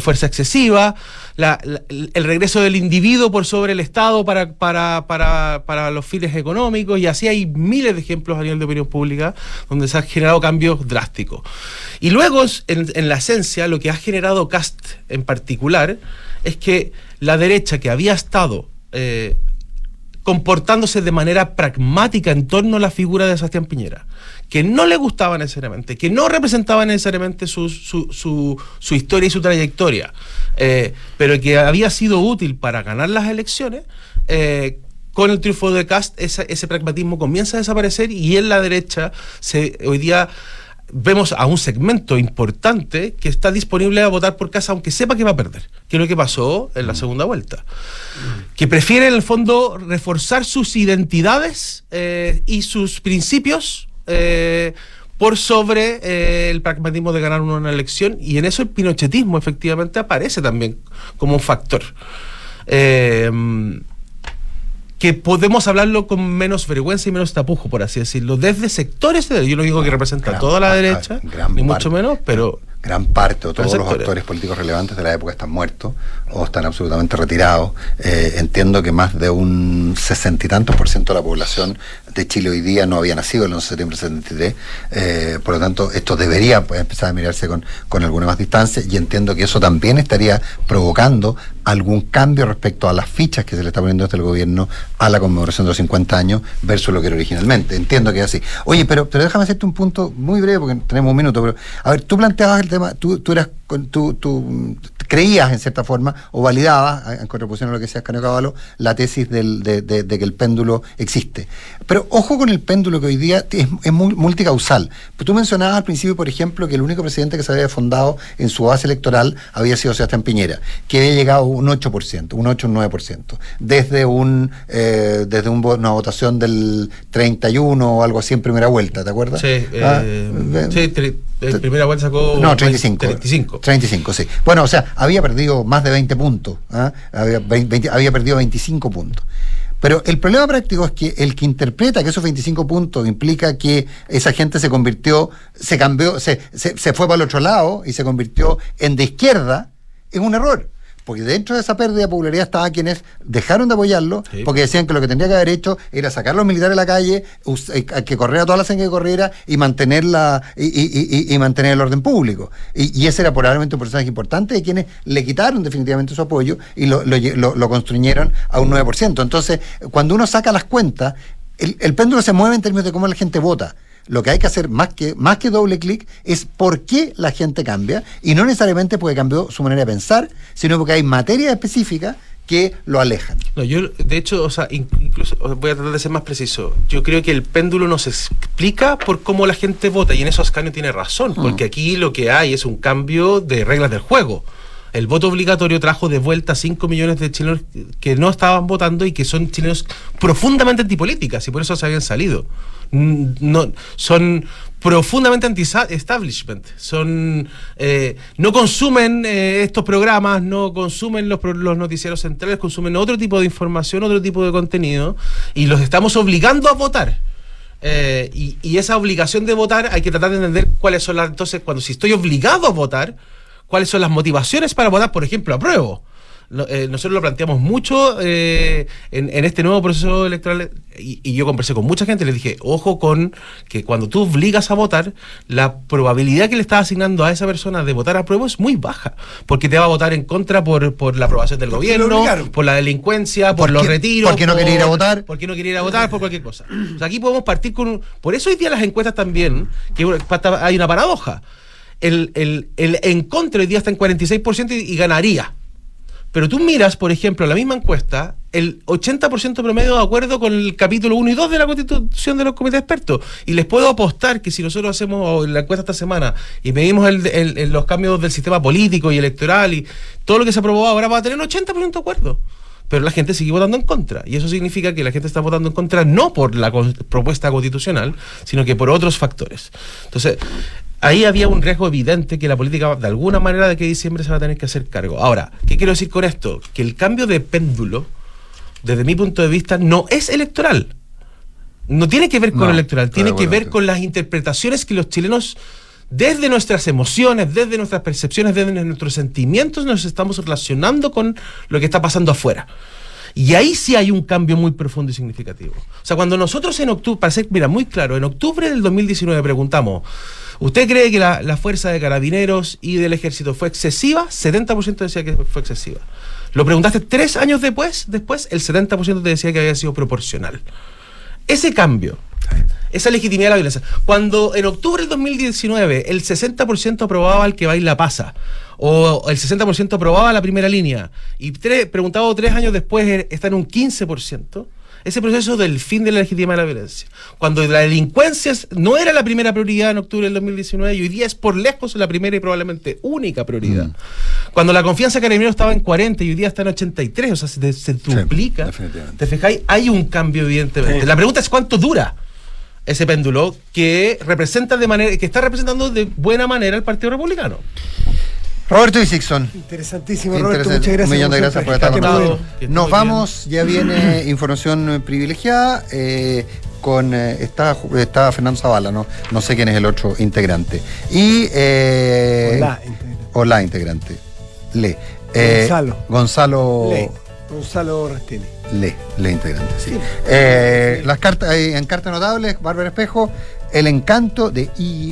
fuerza excesiva, el regreso del individuo por sobre el Estado para, para, para, para, los fines económicos, y así hay miles de ejemplos a nivel de opinión pública donde se han generado cambios drásticos. Y luego, en, la esencia, lo que ha generado Cast en particular es que la derecha que había estado eh, comportándose de manera pragmática en torno a la figura de Sebastián Piñera, que no le gustaba necesariamente, que no representaba necesariamente su, su, historia y su trayectoria, eh, pero que había sido útil para ganar las elecciones, eh, con el triunfo de Cast ese, ese, pragmatismo comienza a desaparecer y en la derecha se, hoy día vemos a un segmento importante que está disponible a votar por casa aunque sepa que va a perder, que es lo que pasó en la mm. segunda vuelta. Que prefiere en el fondo reforzar sus identidades eh, y sus principios eh, por sobre eh, el pragmatismo de ganar una elección y en eso el pinochetismo efectivamente aparece también como un factor que podemos hablarlo con menos vergüenza y menos tapujo, por así decirlo, desde sectores, yo no digo que representa toda la derecha, ni mucho menos, pero
gran parte o todos los actores políticos relevantes de la época están muertos o están absolutamente retirados. Eh, entiendo que más de un sesenta y tantos por ciento de la población de Chile hoy día no había nacido el 11 de septiembre del 73. Eh, por lo tanto, esto debería pues, empezar a mirarse con, con alguna más distancia y entiendo que eso también estaría provocando algún cambio respecto a las fichas que se le está poniendo desde el gobierno a la conmemoración de los 50 años versus lo que era originalmente. Entiendo que es así. Oye, pero, pero déjame hacerte un punto muy breve porque tenemos un minuto. Pero, a ver, tú planteabas el tema, tú, tú eras tú, tú, creías en cierta forma o validabas, en contraposición a lo que decía Caneo Caballo, la tesis del, de, que el péndulo existe. Pero ojo con el péndulo que hoy día es, es multicausal. Tú mencionabas al principio, por ejemplo, que el único presidente que se había fundado en su base electoral había sido Sebastián Piñera, que había llegado a un 8%, un 8 un 9%, desde, un, eh, desde una votación del 31 o algo así en primera vuelta, ¿te acuerdas?
Sí,
ah,
eh, sí en primera vuelta sacó...
No, 35. 35. 35, sí. Bueno, o sea, había perdido más de 20 puntos, ¿ah? había, perdido 25 puntos. Pero el problema práctico es que el que interpreta que esos 25 puntos implica que esa gente se convirtió, se cambió, se, se, se fue para el otro lado y se convirtió en de izquierda, es un error porque dentro de esa pérdida de popularidad estaban quienes dejaron de apoyarlo, porque decían que lo que tendría que haber hecho era sacar a los militares a la calle, eh, que corriera toda la sangre que corriera y mantener, y, mantener el orden público. Y, ese era probablemente un personaje importante de quienes le quitaron definitivamente su apoyo y lo, lo, construyeron a un 9%. Entonces, cuando uno saca las cuentas, el, el péndulo se mueve en términos de cómo la gente vota lo que hay que hacer más que, más que doble clic es por qué la gente cambia y no necesariamente porque cambió su manera de pensar, sino porque hay materia específica que lo alejan.
No, yo, de hecho, o sea, incluso voy a tratar de ser más preciso. Yo creo que el péndulo nos explica por cómo la gente vota, y en eso Ascanio tiene razón, mm. porque aquí lo que hay es un cambio de reglas del juego. El voto obligatorio trajo de vuelta 5 millones de chilenos que no estaban votando y que son chilenos profundamente antipolíticas, y por eso se habían salido no, son profundamente anti-establishment. Son, eh, no consumen eh, estos programas, no consumen los, los, noticieros centrales, consumen otro tipo de información, otro tipo de contenido, y los estamos obligando a votar. Eh, y, y, esa obligación de votar hay que tratar de entender cuáles son las. Entonces, cuando si estoy obligado a votar, cuáles son las motivaciones para votar, por ejemplo, apruebo. Eh, nosotros lo planteamos mucho eh, en, este nuevo proceso electoral y, yo conversé con mucha gente y les dije, ojo con que cuando tú obligas a votar, la probabilidad que le estás asignando a esa persona de votar a prueba es muy baja, porque te va a votar en contra por, por la aprobación del gobierno, por la delincuencia, por, los retiros.
Porque no quiere ir a votar.
Porque no quiere ir a votar, por cualquier cosa. aquí podemos partir con... Por eso hoy día las encuestas también, que hay una paradoja. El, el, el en contra hoy día está en 46% y ganaría. Pero tú miras, por ejemplo, la misma encuesta, el 80% promedio de acuerdo con el capítulo 1 y 2 de la constitución de los comités expertos. Y les puedo apostar que si nosotros hacemos la encuesta esta semana y medimos los cambios del sistema político y electoral y todo lo que se aprobó ahora, va a tener un 80% de acuerdo pero la gente sigue votando en contra. Y eso significa que la gente está votando en contra no por la propuesta constitucional, sino que por otros factores. Entonces, ahí había un riesgo evidente que la política, de alguna manera, de que diciembre se va a tener que hacer cargo. Ahora, ¿qué quiero decir con esto? Que el cambio de péndulo, desde mi punto de vista, no es electoral. No tiene que ver con lo electoral, tiene que ver con las interpretaciones que los chilenos desde nuestras emociones, desde nuestras percepciones, desde nuestros sentimientos, nos estamos relacionando con lo que está pasando afuera. Y ahí sí hay un cambio muy profundo y significativo. O sea, cuando nosotros en octubre, para ser, mira, muy claro, en octubre del 2019 preguntamos, ¿Usted cree que la, fuerza de carabineros y del ejército fue excesiva? 70% decía que fue excesiva. Lo preguntaste tres años después, después el 70% te decía que había sido proporcional. Ese cambio, esa legitimidad de la violencia. Cuando en octubre del 2019 el 60% aprobaba el que baila pasa, o el 60% aprobaba la primera línea, y preguntado tres años después eh, está en un 15%, ese proceso del fin de la legitimidad de la violencia. Cuando la delincuencia no era la primera prioridad en octubre del 2019 y hoy día es por lejos la primera y probablemente única prioridad. Mm. Cuando la confianza carabinero estaba en 40 y hoy día está en 83, o sea, se, se duplica. ¿Te fijáis? Hay un cambio, evidentemente. La pregunta es cuánto dura ese péndulo que representa de manera, que está representando de buena manera el Partido Republicano.
Roberto Isixson.
Interesantísimo, Roberto. Muchas gracias.
Un millón de gracias por estar con nosotros. Nos vamos, ya viene información privilegiada. Eh, con eh, está, está, Fernando Zavala, ¿no? no sé quién es el otro integrante. Y. Eh, hola, integrante. Le.
Eh, Gonzalo.
Gonzalo.
Le. Gonzalo Rastini.
Le, le integrante, sí. Eh, las cartas, en cartas notables, Bárbara Espejo, El encanto de I.